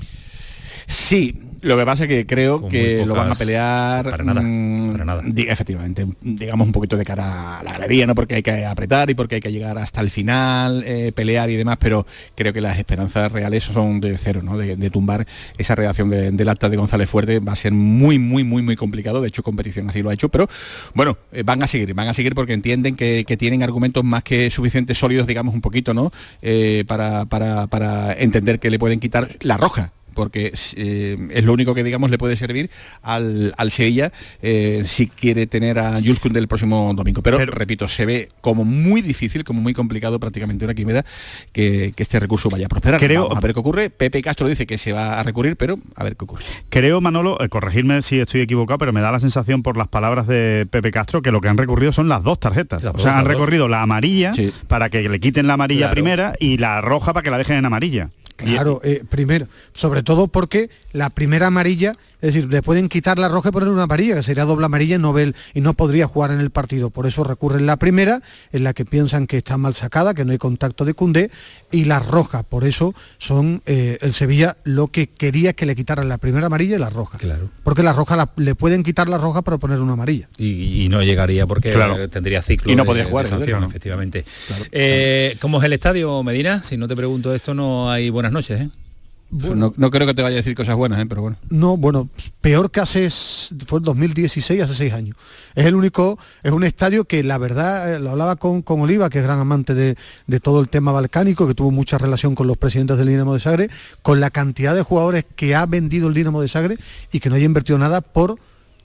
Sí, lo que pasa es que creo que lo van a pelear para nada, mm, para nada. efectivamente, digamos un poquito de cara a la galería, ¿no? Porque hay que apretar y porque hay que llegar hasta el final, eh, pelear y demás, pero creo que las esperanzas reales son de cero, ¿no? De, de tumbar esa redacción de- del acta de González Fuerte va a ser muy, muy, muy, muy complicado. De hecho, competición así lo ha hecho, pero bueno, eh, van a seguir, van a seguir porque entienden que, que tienen argumentos más que suficientes sólidos, digamos un poquito, ¿no? Eh, para, para, para entender que le pueden quitar la roja porque eh, es lo único que digamos le puede servir al, al Sevilla eh, si quiere tener a Jules Koundé el próximo domingo. Pero, repito, se ve como muy difícil, como muy complicado, prácticamente una quimera, que, que este recurso vaya a prosperar. Creo- Vamos a ver qué ocurre. Pepe Castro dice que se va a recurrir, pero a ver qué ocurre. Creo, Manolo, eh, corregirme si estoy equivocado, pero me da la sensación por las palabras de Pepe Castro que lo que han recurrido son las dos tarjetas. Las o dos, sea, han dos. recorrido la amarilla Sí. para que le quiten la amarilla Claro. primera y la roja para que la dejen en amarilla. Claro, eh, primero, sobre todo todo porque la primera amarilla, es decir, le pueden quitar la roja y poner una amarilla, que sería doble amarilla y no, ve- y no podría jugar en el partido. Por eso recurren la primera, en la que piensan que está mal sacada, que no hay contacto de Cundé, y la roja. Por eso son eh, el Sevilla lo que quería que le quitaran la primera amarilla y la roja. Claro. Porque la roja la- le pueden quitar la roja para poner una amarilla. Y, y no llegaría porque Claro. tendría ciclo Y no de- podría de jugar, sanción, claro. efectivamente. Eh, ¿Cómo es el estadio, Medina? Si no te pregunto esto, no hay buenas noches, ¿eh? No, no creo que te vaya a decir cosas buenas, ¿eh? pero bueno. No, bueno, peor que hace, fue el 2016, hace seis años. Es el único, es un estadio que la verdad, eh, lo hablaba con, con Oliva, que es gran amante de, de todo el tema balcánico, que tuvo mucha relación con los presidentes del Dinamo de Sagre, con la cantidad de jugadores que ha vendido el Dinamo de Sagre y que no haya invertido nada por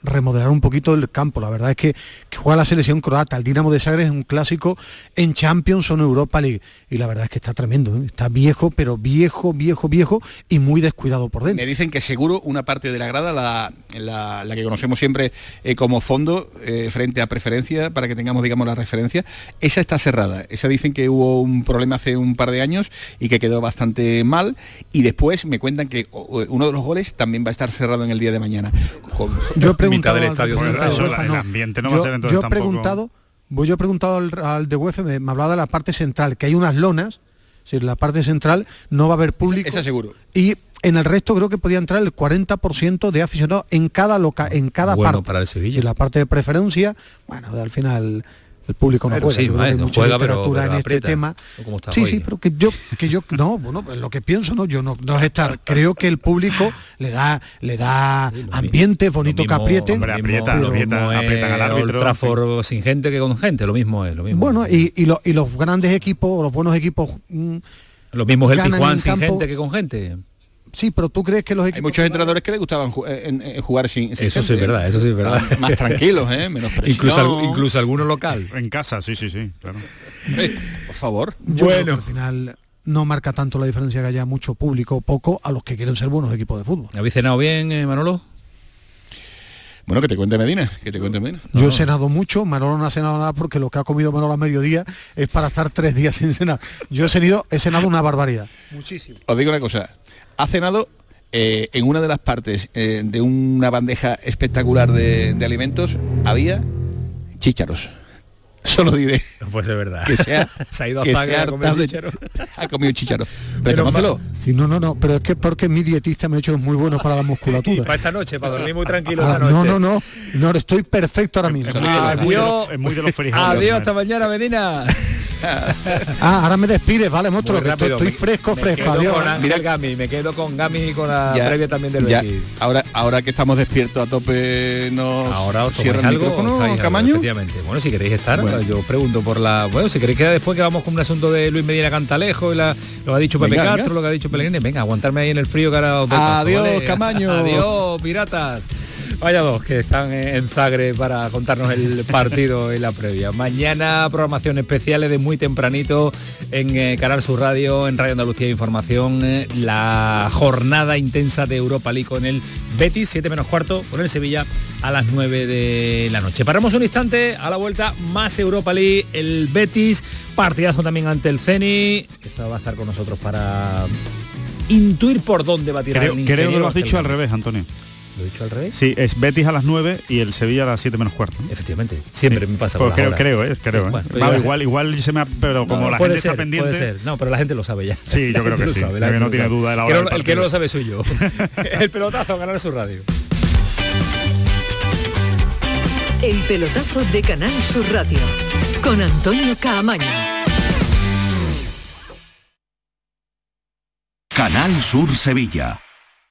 remodelar un poquito el campo. La verdad es que, que juega la selección croata. El Dinamo de Sagre es un clásico en Champions o en Europa League. Y la verdad es que está tremendo. ¿eh? Está viejo, pero viejo, viejo, viejo y muy descuidado por dentro. Me dicen que seguro una parte de la grada, la, la- la que conocemos siempre eh, como fondo eh, frente a preferencia, para que tengamos, digamos, la referencia, esa está cerrada. Esa dicen que hubo un problema hace un par de años y que quedó bastante mal. Y después me cuentan que uno de los goles también va a estar cerrado en el día de mañana. Con- Yo he Mitad del al estadio representante cerrado. de UEFA, El no. ambiente no va a yo, ser entonces yo he tampoco- preguntado, pues yo he preguntado al, al de UEFA, me, me hablaba de la parte central, que hay unas lonas, es decir, la parte central no va a haber público. esa seguro. Y en el resto creo que podía entrar el 40% de aficionados en cada loca, en cada Bueno parte. para el Sevilla. Y la parte de preferencia, bueno, al final el público no Pero juega. sí, que hay no mucha juega, pero- literatura pero en este tema. ¿Cómo estás Sí, hoy? sí, pero que yo, que yo, no, bueno, lo que pienso, no, yo no, no es estar. Creo que el público le da, le da ambiente, bonito que apriete. Hombre, aprieta, aprietan al árbitro. Trafford sin gente que con gente, lo mismo es, lo mismo. Bueno, y, y, lo- y los grandes equipos, los buenos equipos. mm, lo mismo es el en sin campo. gente que con gente. Sí, pero tú crees que los Hay equipos. muchos entrenadores que les gustaban ju- eh, en- en jugar sin, sin Eso sí es verdad, ¿eh? eso sí es verdad. Más tranquilos, ¿eh? Menos presión. Incluso, incluso algunos local. En casa, sí, sí, sí, claro. Eh, por favor. Yo que al final no marca tanto la diferencia que haya mucho público o poco a los que quieren ser buenos equipos de fútbol. ¿Habéis cenado bien, eh, Manolo? Bueno, que te cuente Medina, que te cuente Medina. Yo he cenado mucho, Manolo no ha cenado nada porque lo que ha comido Manolo a mediodía es para estar tres días sin cenar. Yo he cenado, he cenado una barbaridad. Muchísimo. Os digo una cosa, ha cenado eh, en una de las partes eh, de una bandeja espectacular de, de alimentos, había chícharos. Solo diré Pues es verdad. que sea, Se ha ido a sea a comer chícharos. ha comido chícharos. Menos Reconócelo. Sí, no, no, no, pero es que porque mi dietista me ha hecho muy bueno para la musculatura. Para esta noche, para dormir muy tranquilo Ah, esta no, noche. no, no, no, estoy perfecto ahora mismo. Adiós. Es muy de los frijoles. Adiós, hasta mañana, Medina. Ah, ahora me despides, vale, monstruo, que estoy, rápido, estoy me- fresco, me fresco, adiós. con Ángel Gami, me quedo con Gami y con la Ya, previa también del ya, ahora, ahora que estamos despiertos a tope nos Ahora os cierra tomáis el algo, micrófono, algo, Camaño. efectivamente. Bueno, si queréis estar, Bueno. yo pregunto por la. Bueno, si queréis que después que vamos con un asunto de Luis Medina Cantalejo y la, lo que ha dicho Pepe Venga, Castro, venga. lo que ha dicho Pellegrini, venga, aguantarme ahí en el frío que ahora os paso, Adiós, ¿vale? Camaño. Adiós, piratas. Vaya dos que están en Zagre para contarnos el partido y la previa. Mañana programación especiales de muy tempranito en eh, Canal Sur Radio, en Radio Andalucía Información, eh, la jornada intensa de Europa League con el Betis, 7 menos cuarto, con el Sevilla a las 9 de la noche. Paramos un instante, a la vuelta más Europa League, el Betis, partidazo también ante el Ceni, esta va a estar con nosotros para intuir por dónde va a tirar Creo, el creo que lo has dicho al revés, Antonio. ¿Lo he dicho al revés? Sí, es Betis a las 9 y el Sevilla a las 7 menos cuarto. ¿no? Efectivamente, siempre me pasa Pues creo, horas. creo, eh, creo. eh. Pero igual, igual se me ha, pero como No, la gente ser, está pendiente. Puede ser. No, pero la gente lo sabe ya. Sí, yo creo que lo sí, sabe, que gente no tiene duda de la hora El que no lo sabe soy yo. el pelotazo ganar su radio. El pelotazo de Canal Sur Radio con Antonio Caamaño. Canal Sur Sevilla.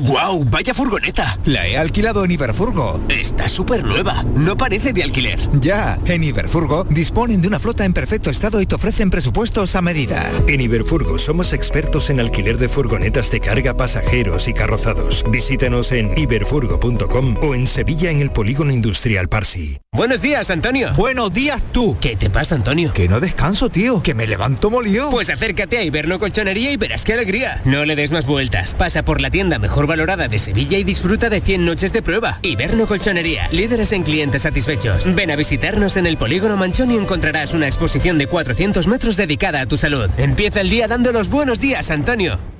¡Guau! ¡Vaya furgoneta! La he alquilado en Iberfurgo. Está súper nueva. No parece de alquiler. Ya, en Iberfurgo disponen de una flota en perfecto estado y te ofrecen presupuestos a medida. En Iberfurgo somos expertos en alquiler de furgonetas de carga, pasajeros y carrozados. Visítanos en iberfurgo.com o en Sevilla en el Polígono Industrial Parsi. Buenos días, Antonio. Buenos días tú. ¿Qué te pasa, Antonio? Que no descanso, tío. Que me levanto molido. Pues acércate a Iberno Colchonería y verás qué alegría. No le des más vueltas. Pasa por la tienda mejor valorada de Sevilla y disfruta de 100 noches de prueba. Iberno Colchonería. Líderes en clientes satisfechos. Ven a visitarnos en el Polígono Manchón y encontrarás una exposición de 400 metros dedicada a tu salud. Empieza el día dando los buenos días, Antonio.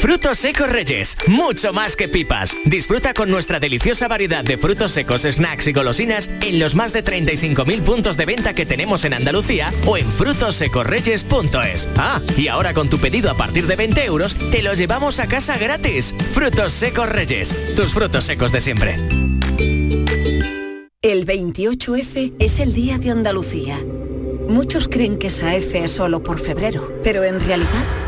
Frutos secos Reyes, mucho más que pipas. Disfruta con nuestra deliciosa variedad de frutos secos, snacks y golosinas en los más de 35.000 puntos de venta que tenemos en Andalucía o en frutosecorreyes.es. Ah, y ahora con tu pedido a partir de 20 euros, te lo llevamos a casa gratis. Frutos secos Reyes, tus frutos secos de siempre. El 28F es el Día de Andalucía. Muchos creen que esa F es solo por febrero, pero en realidad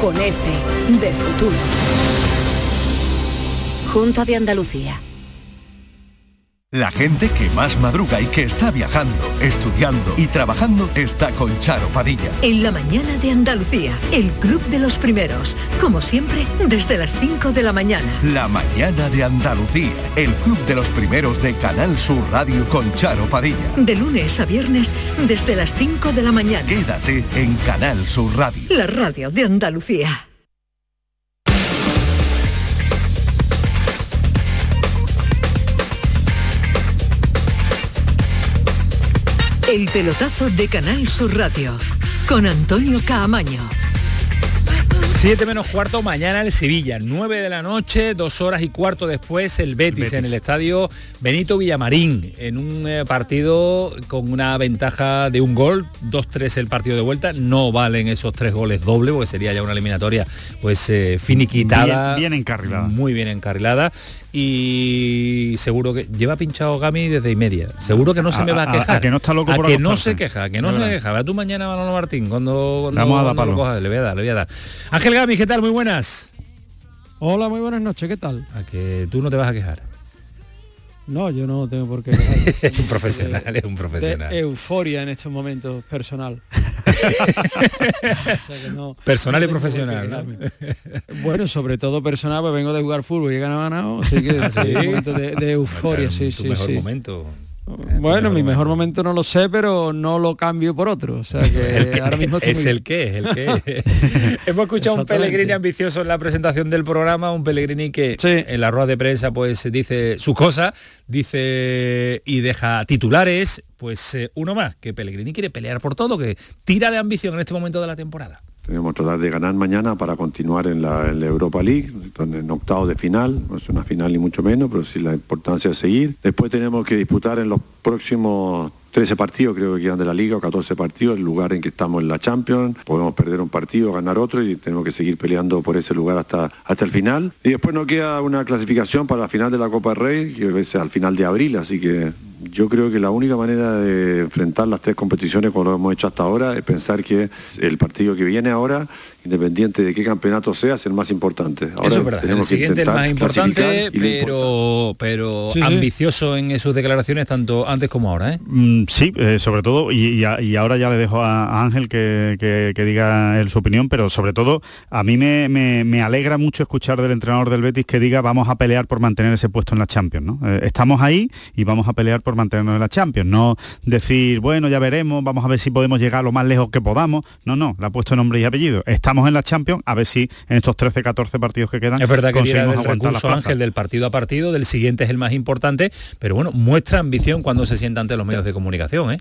con F de futuro. Junta de Andalucía. La gente que más madruga y que está viajando, estudiando y trabajando está con Charo Padilla. En la mañana de Andalucía, el Club de los Primeros, como siempre, desde las 5 de la mañana. La mañana de Andalucía, el club de los primeros de Canal Sur Radio con Charo Padilla. De lunes a viernes, desde las 5 de la mañana. Quédate en Canal Sur Radio. La radio de Andalucía. El pelotazo de Canal Sur Radio con Antonio Caamaño. 7 menos cuarto mañana el Sevilla, 9 de la noche, dos horas y cuarto después el Betis, Betis. en el estadio Benito Villamarín, en un eh, partido con una ventaja de un gol, 2-3 el partido de vuelta, no valen esos tres goles doble, porque sería ya una eliminatoria pues eh, finiquitada. Bien- bien encarrilada. Muy bien encarrilada. Y seguro que lleva pinchado Gami desde y media. Seguro que no se A- me va a a- quejar. a que no está loco A por que no se queja, a que no se verdad. queja. Ve tú mañana Manolo Martín cuando, cuando, Vamos a dar cuando lo le voy a dar, le voy a dar. Ángel Gami, ¿qué tal? Muy buenas. Hola, muy buenas noches, ¿qué tal? A que tú no te vas a quejar. No, yo no tengo por qué. Un profesional, es un profesional. De euforia en estos momentos personal. O sea que no- Personal y no profesional. Bueno, sobre todo personal, pues vengo de jugar fútbol y he ganado, ganado, así que ¿Ah, sí? sí, un momento de, de euforia, sí, tu sí, mejor sí. momento. Bueno, mi mejor momento no lo sé, pero no lo cambio por otro. O sea que El que- ahora mismo es muy el que, es el que. Hemos escuchado un. Pellegrini ambicioso en la presentación del programa, un Pellegrini que en la rueda de prensa pues dice su cosa, dice y deja titulares, pues eh, uno más, que Pellegrini quiere pelear por todo, que tira de ambición en este momento de la temporada. Tenemos que tratar de ganar mañana para continuar en la, Europa League, en octavo de final, no es una final ni mucho menos, pero sí la importancia de seguir. Después tenemos que disputar en los próximos 13 partidos, creo que quedan de la Liga, o 14 partidos, el lugar en que estamos en la Champions. Podemos perder un partido, ganar otro y tenemos que seguir peleando por ese lugar hasta, hasta el final. Y después nos queda una clasificación para la final de la Copa Rey, que es al final de abril, así que yo creo que la única manera de enfrentar las tres competiciones como lo hemos hecho hasta ahora es pensar que el partido que viene ahora, independiente de qué campeonato sea, es el más importante. Ahora Eso es verdad. El siguiente es el más importante, pero, pero Sí, sí. ambicioso en sus declaraciones tanto antes como ahora. ¿eh? Mm, Sí, eh, sobre todo, y, y a- y ahora ya le dejo a, a Ángel que, que- que diga él su opinión, pero sobre todo a mí me, me- me alegra mucho escuchar del entrenador del Betis que diga vamos a pelear por mantener ese puesto en la Champions. ¿no? Eh, estamos ahí y vamos a pelear por mantenernos en la Champions, no decir, bueno, ya veremos, vamos a ver si podemos llegar lo más lejos que podamos. No, no, le ha puesto nombre y apellido. Estamos en la Champions, a ver si en estos 13, 14 partidos que quedan Es verdad que conseguimos aguantar recurso plazas. Ángel del partido a partido, del siguiente es el más importante, pero bueno, muestra ambición cuando se sienta ante los medios de comunicación. ¿eh?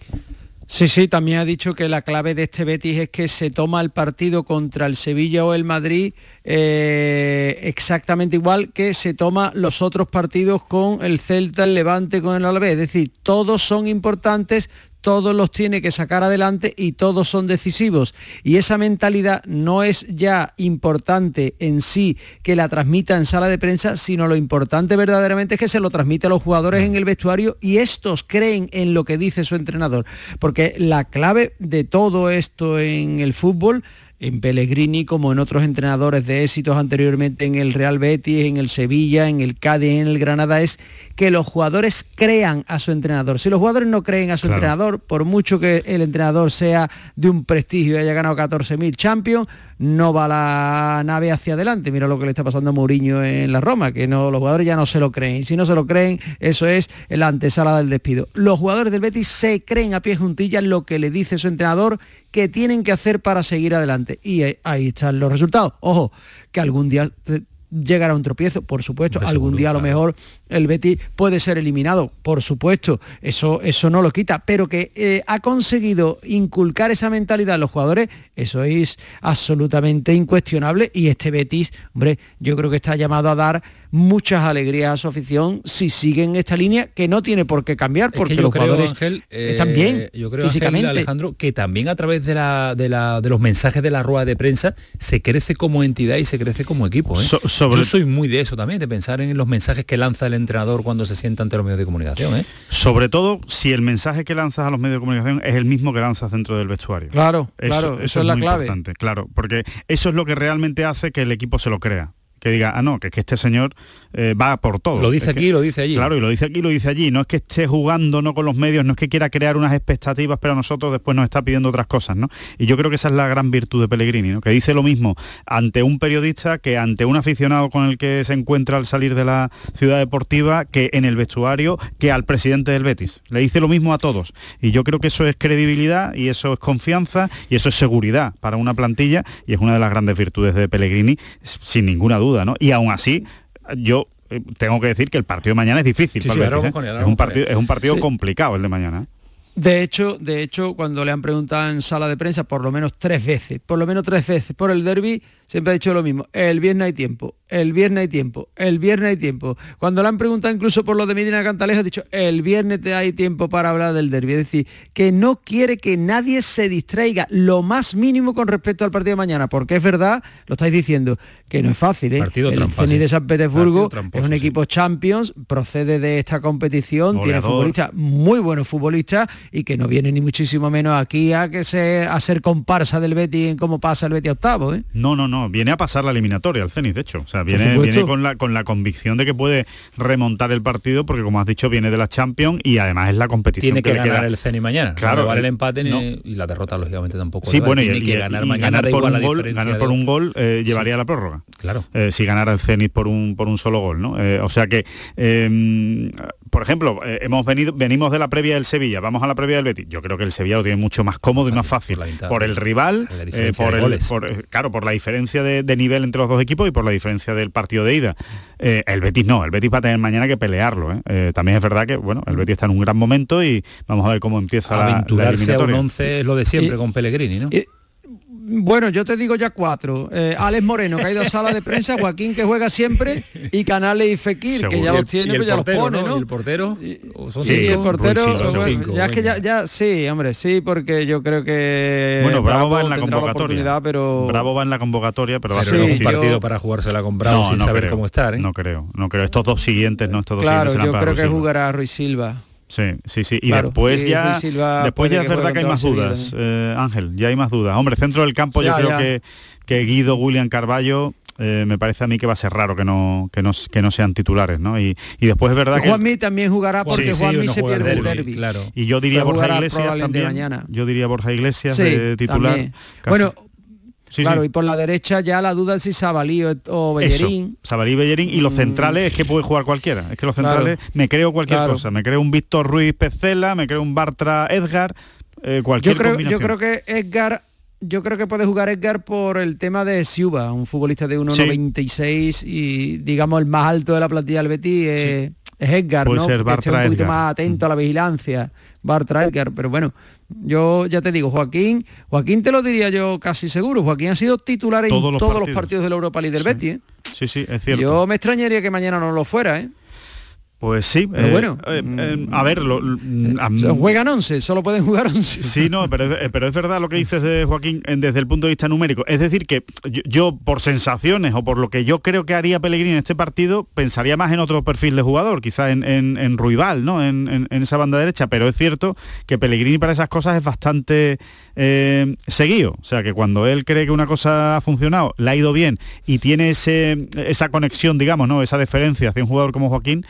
Sí, sí, también ha dicho que la clave de este Betis es que se toma el partido contra el Sevilla o el Madrid eh, exactamente igual que se toma los otros partidos con el Celta, el Levante, con el Alavés. Es decir, todos son importantes, todos los tiene que sacar adelante y todos son decisivos. Y esa mentalidad no es ya importante en sí que la transmita en sala de prensa, sino lo importante verdaderamente es que se lo transmite a los jugadores en el vestuario y estos creen en lo que dice su entrenador. Porque la clave de todo esto en el fútbol en Pellegrini como en otros entrenadores de éxitos anteriormente en el Real Betis, en el Sevilla, en el Cádiz, en el Granada, es que los jugadores crean a su entrenador. Si los jugadores no creen a su Claro. entrenador, por mucho que el entrenador sea de un prestigio y haya ganado 14.000 Champions, no va la nave hacia adelante. Mira lo que le está pasando a Mourinho en la Roma, que no, los jugadores ya no se lo creen. Si no se lo creen, eso es la antesala del despido. Los jugadores del Betis se creen a pie juntillas lo que le dice su entrenador que tienen que hacer para seguir adelante. Y ahí están los resultados. Ojo, que algún día te- llegará un tropiezo, por supuesto, algún seguro, día a lo claro. mejor el Betis puede ser eliminado, por supuesto, eso, eso no lo quita, pero que eh, ha conseguido inculcar esa mentalidad en los jugadores, eso es absolutamente incuestionable y este Betis, hombre, yo creo que está llamado a dar muchas alegrías a su afición si siguen esta línea que no tiene por qué cambiar Es porque que yo los creo, jugadores Ángel, están eh, bien yo creo, físicamente. Ángel, Alejandro, que también a través de, la, de, la- de los mensajes de la rueda de prensa se crece como entidad y se crece como equipo. ¿eh? So- sobre- Yo soy muy de eso también, de pensar en los mensajes que lanza el entrenador cuando se sienta ante los medios de comunicación. ¿eh? Sobre todo si el mensaje que lanzas a los medios de comunicación es el mismo que lanzas dentro del vestuario. Claro, claro, eso es la muy clave. importante, claro, porque eso es lo que realmente hace que el equipo se lo crea. Que diga, ah, no, que, es que este señor eh, va por todo. Lo dice Es que- aquí, lo dice allí. Claro, y lo dice aquí, lo dice allí. No es que esté jugando no con los medios, no es que quiera crear unas expectativas, pero a nosotros después nos está pidiendo otras cosas, ¿no? Y yo creo que esa es la gran virtud de Pellegrini, ¿no? Que dice lo mismo ante un periodista que ante un aficionado con el que se encuentra al salir de la ciudad deportiva, que en el vestuario, que al presidente del Betis. Le dice lo mismo a todos. Y yo creo que eso es credibilidad y eso es confianza y eso es seguridad para una plantilla y es una de las grandes virtudes de Pellegrini, sin ninguna duda, ¿no? Y aún así, yo eh, tengo que decir que el partido de mañana es difícil. Sí, sí, Betis, ¿eh? él, es, un partido, es un partido Sí. complicado el de mañana. ¿eh? De hecho, de hecho, cuando le han preguntado en sala de prensa por lo menos tres veces, por lo menos tres veces por el derby, siempre ha dicho lo mismo. El viernes hay tiempo, el viernes hay tiempo, el viernes hay tiempo. Cuando le han preguntado incluso por lo de Medina Cantalejo, ha dicho el viernes te hay tiempo para hablar del derby. Es decir, que no quiere que nadie se distraiga lo más mínimo con respecto al partido de mañana, porque es verdad, lo estáis diciendo, que no es fácil. ¿eh? Partido el trampa, Zenit sí. de San Petersburgo tramposo, es un equipo Champions, procede de esta competición, tiene futbolistas muy buenos futbolistas y que no viene ni muchísimo menos aquí a que se a ser comparsa del Betis en cómo pasa el Betis a octavo, ¿eh? No, no, no. Viene a pasar la eliminatoria al Zenit, de hecho. O sea, viene, con, la, con la convicción de que puede remontar el partido, porque como has dicho, viene de la Champions y además es la competición Tiene que le ganar queda. el Ceni mañana. Claro, No vale el eh, empate ni- no. y la derrota, lógicamente, tampoco. Sí, vale. bueno, y, y- que ganar y mañana, ganar por un gol, ganar por un gol eh, llevaría a la prórroga. Claro. Eh, si ganara el Zenit por un por un solo gol, ¿no? Eh, o sea que, eh, por ejemplo, eh, hemos venido venimos de la previa del Sevilla, vamos a la previa del Betis. Yo creo que el Sevilla lo tiene mucho más cómodo y más fácil por, el rival, la eh, por el, goles. por, eh, claro, por la diferencia de, de nivel entre los dos equipos y por la diferencia del partido de ida. Eh, el Betis no, el Betis va a tener mañana que pelearlo. ¿eh? Eh, también es verdad que bueno, el Betis está en un gran momento y vamos a ver cómo empieza la- la, Aventurarse a un eliminatoria. 11 es lo de siempre Y- con Pellegrini, ¿no? Bueno, yo te digo ya cuatro. Eh, Alex Moreno, que ha ido a sala de prensa, Joaquín, que juega siempre, y Canales y Fekir, que ya los tiene, y el pues ya portero, los pone, ¿no? ¿no? ¿Y el portero? ¿O son Sí, cinco? el portero, son cinco, ya es que ya, ya, sí, hombre, sí, porque yo creo que Bueno, Bravo va en la convocatoria. oportunidad, pero Bravo va en la convocatoria, pero va Pero a ser no un partido para jugársela con Bravo sin saber creo, cómo estar, ¿eh? No creo, no creo. Estos dos siguientes, no, estos dos claro, siguientes serán yo creo que Silva. jugará Ruiz Silva. Sí, sí, sí. Y Claro, después y ya, después ya es verdad que hay más dudas, eh, Ángel, ya hay más dudas. Hombre, centro del campo yo creo que, que Guido, William Carballo, eh, me parece a mí que va a ser raro que no, que no, que no sean titulares, ¿no? Y, y después es verdad que... Juanmi también jugará porque Sí, Juanmi se pierde el derbi. claro. Y yo diría Borja Iglesias también. mañana. Yo diría Borja Iglesias Sí, de titular. Bueno, Sí, claro, sí. y por la derecha ya la duda es si Sabalí o, o Bellerín. Eso, Sabalí Bellerín y los Mm. centrales es que puede jugar cualquiera. Es que los Claro. centrales me creo cualquier Claro. cosa. Me creo un Víctor Ruiz Pezela, me creo un Bartra Edgar, eh, cualquier Yo creo, yo creo que Edgar, yo creo que puede jugar Edgar por el tema de Siuba, un futbolista de 1,96 y digamos el más alto de la plantilla del Betis es, es Edgar, Puede ¿no? ser un poquito más atento a la vigilancia, Bartra Edgar, pero bueno, yo ya te digo, Joaquín, Joaquín te lo diría yo casi seguro, Joaquín ha sido titular en Todos todos, los los, partidos. partidos de la Europa League del Betis, ¿eh? Sí, sí, es cierto. Yo me extrañaría que mañana no lo fuera, ¿eh? Pues sí. Pero eh, bueno, eh, eh, a ver, lo- mm, a mí- O sea, juegan 11, solo pueden jugar 11. Sí, no, pero, es- pero es verdad lo que dices de Joaquín desde el punto de vista numérico. Es decir, que yo, yo, por sensaciones o por lo que yo creo que haría Pellegrini en este partido, pensaría más en otro perfil de jugador, quizá en, en, en Ruibal, ¿no? En, en- esa banda derecha, pero es cierto que Pellegrini para esas cosas es bastante seguido. O sea, que cuando él cree que una cosa ha funcionado, le ha ido bien y tiene ese, esa conexión, digamos, ¿no? Esa deferencia hacia un jugador como Joaquín,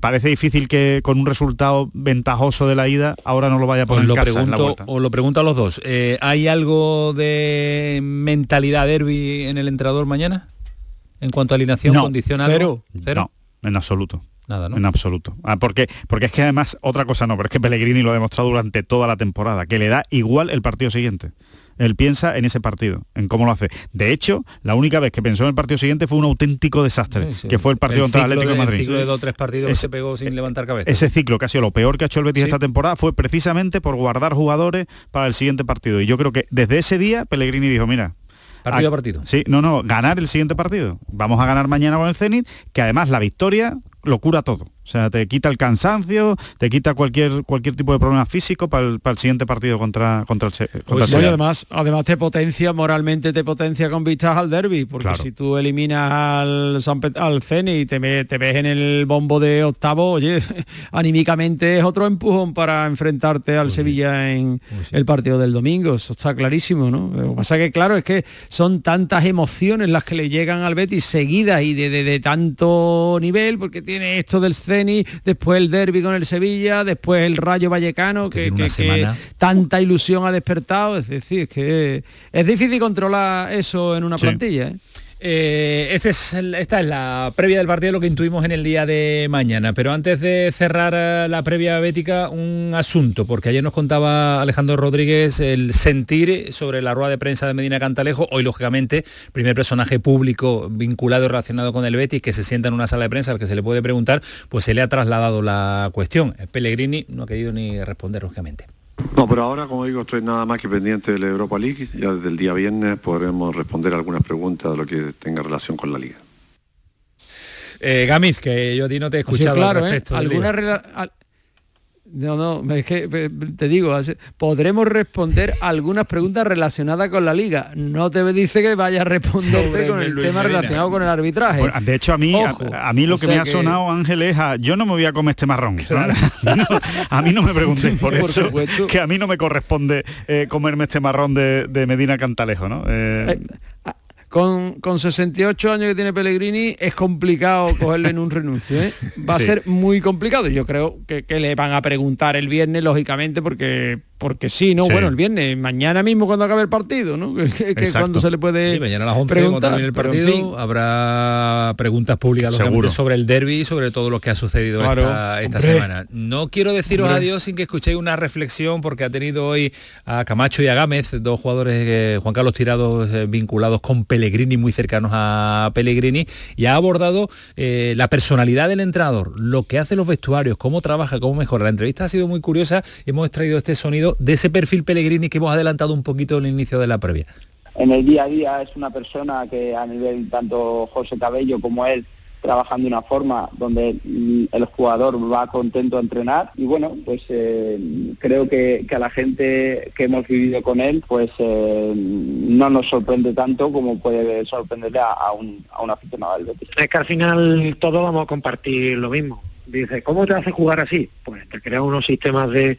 parece difícil que con un resultado ventajoso de la ida ahora no lo vaya a poner Os lo, en casa en la pregunto, vuelta. os lo pregunto a los dos. Eh, ¿Hay algo de mentalidad derby en el entrenador mañana? En cuanto a alineación, No, condiciona cero. ¿Cero? No, en absoluto. Nada, ¿no? En absoluto. Ah, porque, porque es que además, otra cosa no, pero es que Pellegrini lo ha demostrado durante toda la temporada, que le da igual el partido siguiente. Él piensa en ese partido, en cómo lo hace. De hecho, la única vez que pensó en el partido siguiente fue un auténtico desastre, Sí, sí. que fue el partido El contra el Atlético de, de- Madrid. El ciclo de dos o tres partidos que se pegó sin levantar cabeza. Ese ciclo que ha sido lo peor que ha hecho el Betis esta temporada fue precisamente por guardar jugadores para el siguiente partido. Y yo creo que desde ese día Pellegrini dijo, mira, Partido a a- partido. Sí, no, no, ganar el siguiente partido. Vamos a ganar mañana con el Zenit, que además la victoria lo cura todo. O sea, te quita el cansancio, te quita cualquier cualquier tipo de problema físico para el, para el siguiente partido contra contra el, contra el Pues sí, además, además te potencia, moralmente te potencia con vistas al derby, porque Claro. si tú eliminas al, San al Zenit y te, te ves en el bombo de octavo, oye, anímicamente es otro empujón para enfrentarte al Sevilla en el partido del domingo, eso está clarísimo, ¿no? Lo que pasa que, claro, es que son tantas emociones las que le llegan al Betis seguidas y de, de- de tanto nivel, porque tiene esto del Zenit, después el derby con el Sevilla, después el Rayo Vallecano, que, tiene tanta ilusión ha despertado, es decir, es que es difícil controlar eso en una Sí. plantilla. ¿eh? Eh, esta es la previa del partido, lo que intuimos en el día de mañana. Pero antes de cerrar eh, la previa bética, un asunto, porque ayer nos contaba Alejandro Rodríguez el sentir sobre la rueda de prensa de Medina Cantalejo, hoy lógicamente, primer personaje público vinculado y relacionado con el Betis, que se sienta en una sala de prensa al que se le puede preguntar, pues se le ha trasladado la cuestión. Pellegrini no ha querido ni responder, lógicamente. No, pero ahora, como digo, estoy nada más que pendiente de la Europa League. Ya desde el día viernes podremos responder algunas preguntas de lo que tenga relación con la liga. Eh, Gamiz, que yo a ti no te he escuchado claro, al ¿eh? respecto. del Alguna rela- al- No, no, es que eh, te digo, podremos responder algunas preguntas relacionadas con la liga. No te dice que vaya a responderte con el Luis tema Medina. relacionado con el arbitraje. Bueno, de hecho, a mí, a, mí lo O que me ha que- sonado, Ángel, es a, yo no me voy a comer este marrón. a mí no me preguntéis por, Por eso, supuesto. que a mí no me corresponde eh, comerme este marrón de, de Medina Cantalejo, ¿no? Eh, Con, con 68 años que tiene Pellegrini es complicado cogerle en un renuncio. ¿eh? Va Sí. a ser muy complicado. Yo creo que, que le van a preguntar el viernes, lógicamente, porque porque sí, ¿no? Sí. Bueno, el viernes, mañana mismo cuando acabe el partido, ¿no? Que, que- cuando se le puede Sí, mañana a las 11 cuando preguntar. termine el en partido fin, habrá preguntas públicas sobre el derby y sobre todo lo que ha sucedido Claro, esta, semana. No quiero deciros Hombre. adiós sin que escuchéis una reflexión porque ha tenido hoy a Camacho y a Gámez, dos jugadores, eh, Juan Carlos Tirados, eh, vinculados con Pellegrini, muy cercanos a Pellegrini, y ha abordado eh, la personalidad del entrenador, lo que hace los vestuarios, cómo trabaja, cómo mejora. La entrevista ha sido muy curiosa hemos extraído este sonido de ese perfil Pellegrini que hemos adelantado un poquito en el inicio de la previa. en el día a día es una persona que a nivel tanto José Cabello como él trabajan de una forma donde mm, el jugador va contento a entrenar y bueno pues eh, creo que, que a la gente que hemos vivido con él pues eh, no nos sorprende tanto como puede sorprenderle a, a un, a un aficionado del Betis. Es que al final todos vamos a compartir lo mismo. Dice, ¿cómo te hace jugar así? Pues te crea unos sistemas de,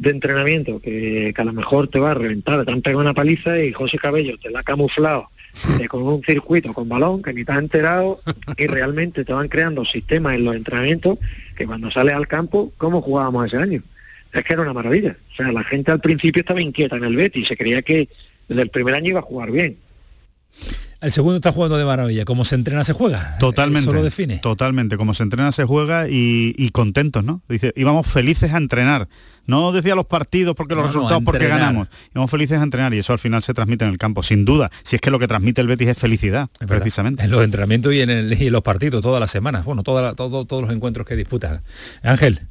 de entrenamiento que, a lo mejor te va a reventar, te han pegado una paliza y José Cabello te la ha camuflado eh, con un circuito con balón que ni te has enterado y realmente te van creando sistemas en los entrenamientos que cuando sales al campo, ¿cómo jugábamos ese año? Es que era una maravilla. O sea, la gente al principio estaba inquieta en el Betis, se creía que desde el primer año iba a jugar bien. El segundo está jugando de maravilla. Como se entrena, se juega. Totalmente. Eso lo define. Totalmente. Como se entrena, se juega y, y contentos, ¿no? Dice, íbamos felices a entrenar. No decía los partidos porque los No, resultados porque ganamos. Íbamos felices a entrenar y eso al final se transmite en el campo, sin duda. Si es que lo que transmite el Betis es felicidad, Es precisamente. En los entrenamientos y en, el- y en los partidos, todas las semanas. Bueno, toda la- todo- todos los encuentros que disputan. Ángel.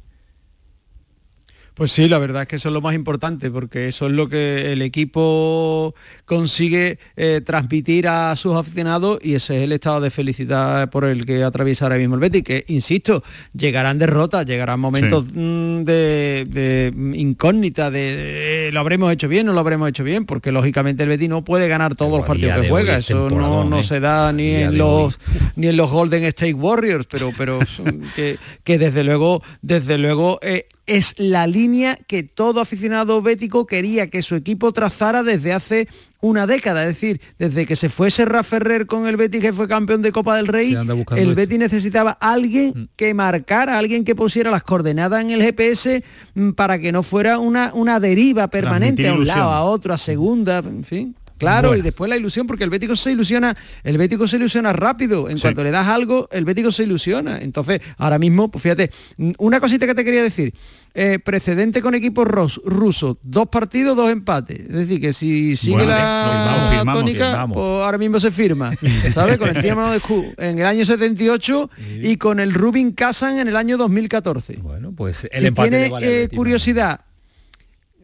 Pues sí, la verdad es que eso es lo más importante, porque eso es lo que el equipo consigue eh, transmitir a sus aficionados y ese es el estado de felicidad por el que atraviesa ahora mismo el Betis, que, insisto, llegarán derrotas, llegarán momentos mm, de, de incógnita, de, de, lo habremos hecho bien, no lo habremos hecho bien, porque lógicamente el Betis no puede ganar todos los partidos que juega, es eso no, no ¿eh? se da ni en los ni en los Golden State Warriors, pero, pero que, que desde luego, desde luego eh, es la línea que todo aficionado bético quería que su equipo trazara desde hace una década, es decir, desde que se fue Serra Ferrer con el Betis que fue campeón de Copa del Rey, el esto. Betis necesitaba alguien que marcara, alguien que pusiera las coordenadas en el GPS mm, para que no fuera una, una deriva permanente a un lado, a otro, a segunda, en fin. Claro, Bueno. y después la ilusión, porque el Bético se ilusiona, el Bético se ilusiona rápido. En Sí. cuanto le das algo, el Bético se ilusiona. Entonces, ahora mismo, pues fíjate, una cosita que te quería decir. eh, precedente con equipos rusos, dos partidos, dos empates. Es decir, que si sigue Bueno, la firmamos, tónica, firmamos. pues ahora mismo se firma. ¿Sabes? Con el Tiempo de Scu en el año 78 y con el Rubin Kazan en el año 2014. Bueno, pues el si empate tiene le vale al eh, curiosidad,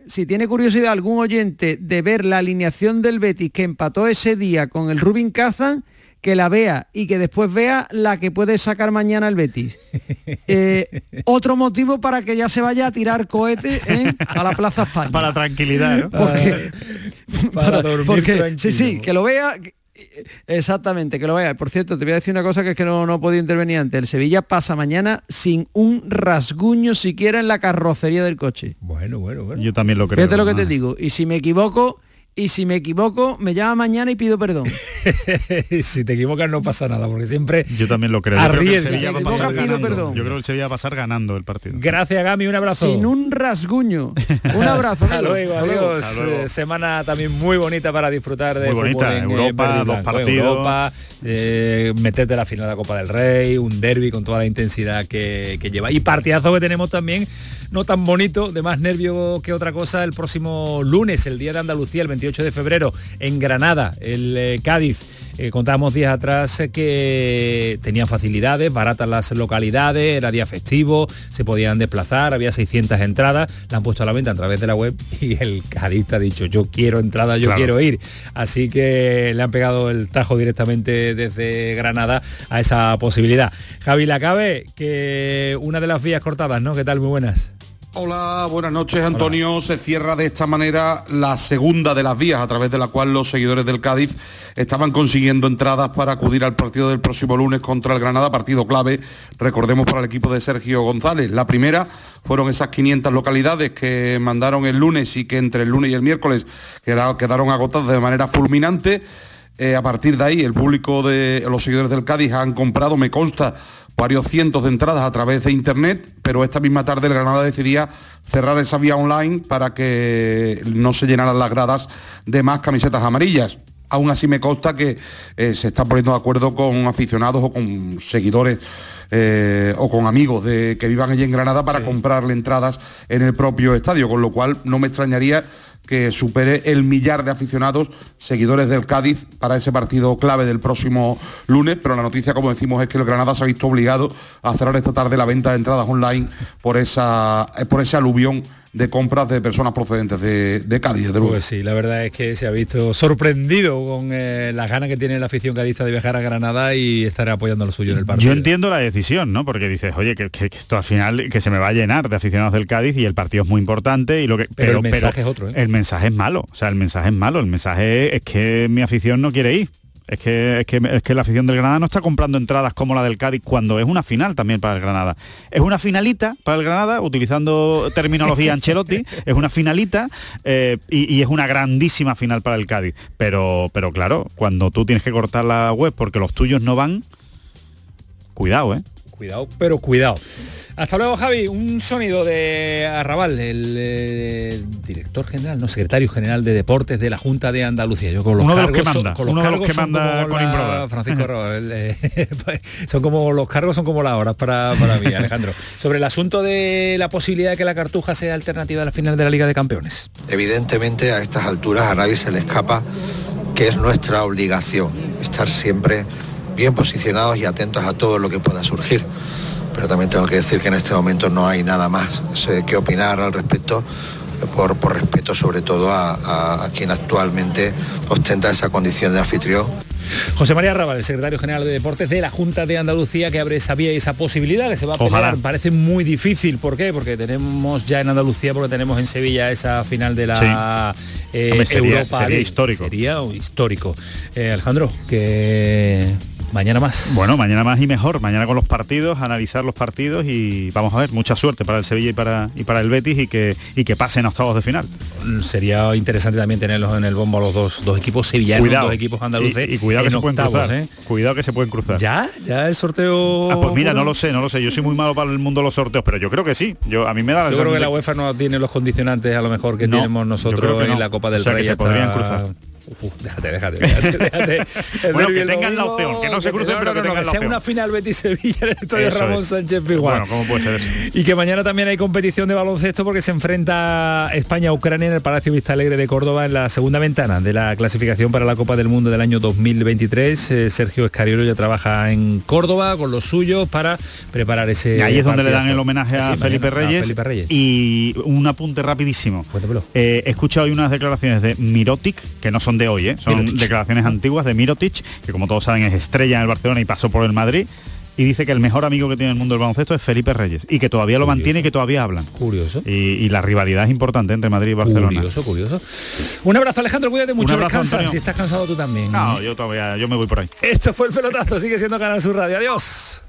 si tiene curiosidad algún oyente de ver la alineación del Betis que empató ese día con el Rubin Kazan, que la vea y que después vea la que puede sacar mañana el Betis. Eh, otro motivo para que ya se vaya a tirar cohetes ¿eh? a la Plaza España. Para tranquilidad, ¿no? Porque, Para dormir porque- tranquilo. sí, sí, que lo vea. Exactamente, que lo vea. Por cierto, te voy a decir una cosa que es que no, no he podido intervenir antes. El Sevilla pasa mañana sin un rasguño siquiera en la carrocería del coche. Bueno, bueno, bueno. Yo también lo creo. Fíjate lo que te digo. Y si me equivoco, y si me equivoco, me llama mañana y pido perdón. si te equivocas no pasa nada, porque siempre Yo también lo creo. Yo creo que el. Sevilla va a pasar ganando. perdón. Yo creo que el Sevilla va a pasar ganando el partido. Gracias, Gami, un abrazo. Sin un rasguño. Un abrazo. Hasta amigo. luego, Hasta luego. adiós. Hasta luego. Eh, semana también muy bonita para disfrutar de Muy bonita, fútbol en, eh, Europa, blanco, partidos. Europa, eh, meterte en la final de la Copa del Rey, un derby con toda la intensidad que, que lleva. Y partidazo que tenemos también, no tan bonito, de más nervio que otra cosa, el próximo lunes, el Día de Andalucía, el 28 de febrero, en Granada, el eh, Cádiz. Eh, contábamos días atrás que tenían facilidades, baratas las localidades, era día festivo, se podían desplazar, había 600 entradas, la han puesto a la venta a través de la web y el cadista ha dicho yo quiero entrada, yo Claro. quiero ir. Así que le han pegado el tajo directamente desde Granada a esa posibilidad. Javi Lacabe, que una de las vías cortadas, ¿no? ¿Qué tal? Muy buenas. Hola, buenas noches Antonio. Se cierra de esta manera la segunda de las vías a través de la cual los seguidores del Cádiz estaban consiguiendo entradas para acudir al partido del próximo lunes contra el Granada, partido clave, recordemos, para el equipo de Sergio González. La primera fueron esas 500 localidades que mandaron el lunes y que entre el lunes y el miércoles queda- quedaron agotadas de manera fulminante. Eh, a partir de ahí, el público de los seguidores del Cádiz han comprado, me consta, varios cientos de entradas a través de internet, pero esta misma tarde el Granada decidía cerrar esa vía online para que no se llenaran las gradas de más camisetas amarillas. Aún así me consta que eh, se está poniendo de acuerdo con aficionados o con seguidores eh, o con amigos de, que vivan allí en Granada para comprarle entradas en el propio estadio, con lo cual no me extrañaría que supere el millar de aficionados seguidores del Cádiz para ese partido clave del próximo lunes, pero la noticia, como decimos, es que el Granada se ha visto obligado a cerrar esta tarde la venta de entradas online por, esa, eh, por ese aluvión de compras de personas procedentes de, de Cádiz, luego. Pues sí, la verdad es que se ha visto sorprendido con eh, las ganas que tiene la afición cadista de viajar a Granada y estar apoyando lo suyo en el partido. Yo entiendo la decisión, ¿no? Porque dices, oye, que, que- que esto al final que se me va a llenar de aficionados del Cádiz y el partido es muy importante y lo que. Pero el mensaje es otro, ¿eh? El mensaje es malo. O sea, el mensaje es malo. El mensaje es que mi afición no quiere ir. Es que, es, que, es que la afición del Granada no está comprando entradas como la del Cádiz cuando es una final también para el Granada. Es una finalita para el Granada, utilizando terminología Ancelotti, es una finalita eh, y, y es una grandísima final para el Cádiz. Pero, pero claro, cuando tú tienes que cortar la web porque los tuyos no van, cuidado, ¿eh? Cuidado, pero cuidado. Hasta luego, Javi. Un sonido de Arrabal, el eh, director general, no, secretario general de deportes de la Junta de Andalucía. Yo con los Uno de los cargos que son- manda, con los uno de los cargos que son manda como con la-. Francisco Arrabal, eh, pues, son como los cargos son como las horas para, para mí, Alejandro. Sobre el asunto de la posibilidad de que la Cartuja sea alternativa a la final de la Liga de Campeones. Evidentemente a estas alturas a nadie se le escapa que es nuestra obligación estar siempre bien posicionados y atentos a todo lo que pueda surgir. Pero también tengo que decir que en este momento no hay nada más que opinar al respecto, por, por respeto sobre todo a, a- a quien actualmente ostenta esa condición de anfitrión. José María Arrabal, el secretario general de Deportes de la Junta de Andalucía, que abre esa vía y esa posibilidad que se va a pelear. Ojalá. Parece muy difícil. ¿Por qué? Porque tenemos ya en Andalucía, porque tenemos en Sevilla esa final de la eh, Hombre, sería- Europa sería histórico. Sería histórico. Eh, Alejandro, que mañana más. Bueno, mañana más y mejor, mañana con los partidos, analizar los partidos y vamos a ver, mucha suerte para el Sevilla y para, y para el Betis y que, y que pasen a octavos de final. Sería interesante también tenerlos en el bombo a los dos, dos equipos sevillanos, Cuidado. dos equipos andaluces. Y, y cuidado que se pueden cruzar. ¿eh? Cuidado que se pueden cruzar. ¿Ya? ¿Ya el sorteo? Ah, pues mira, no lo sé, no lo sé. Yo soy muy malo para el mundo de los sorteos, pero yo creo que sí. Yo a mí me da la Yo creo que la UEFA no tiene los condicionantes a lo mejor que No, tenemos nosotros en no. la Copa del O sea, que Rey. se hasta- podrían cruzar. Uf, déjate, déjate, déjate, déjate. Bueno, que tengan la opción, que no se crucen, pero que tengan la sea opción. una final Betis Sevilla en el estadio Ramón. Sánchez Pizjuán. Bueno, ¿cómo puede ser eso? Y que mañana también hay competición de baloncesto porque se enfrenta España a Ucrania en el Palacio Vista Alegre de Córdoba en la segunda ventana de la clasificación para la Copa del Mundo del año 2023. Eh, Sergio Escariolo ya trabaja en Córdoba con los suyos para preparar ese Y ahí es donde le dan el homenaje Sí, a, Felipe mañana, a Reyes, Felipe Reyes. Y un apunte rapidísimo. Eh, he escuchado hoy unas declaraciones de Mirotic, que no son de hoy, ¿eh? son Mirotic. declaraciones antiguas de Mirotic, que como todos saben es estrella en el Barcelona y pasó por el Madrid. Y dice que el mejor amigo que tiene el mundo del baloncesto es Felipe Reyes y que todavía lo mantiene y que todavía hablan. Curioso. Y, y la rivalidad es importante entre Madrid y Barcelona. Curioso, curioso. Un abrazo Alejandro, cuídate mucho, Un abrazo, descansa, si estás cansado tú también. No, yo todavía, yo me voy por ahí. Esto fue el pelotazo, sigue siendo Canal Sur Radio. Adiós.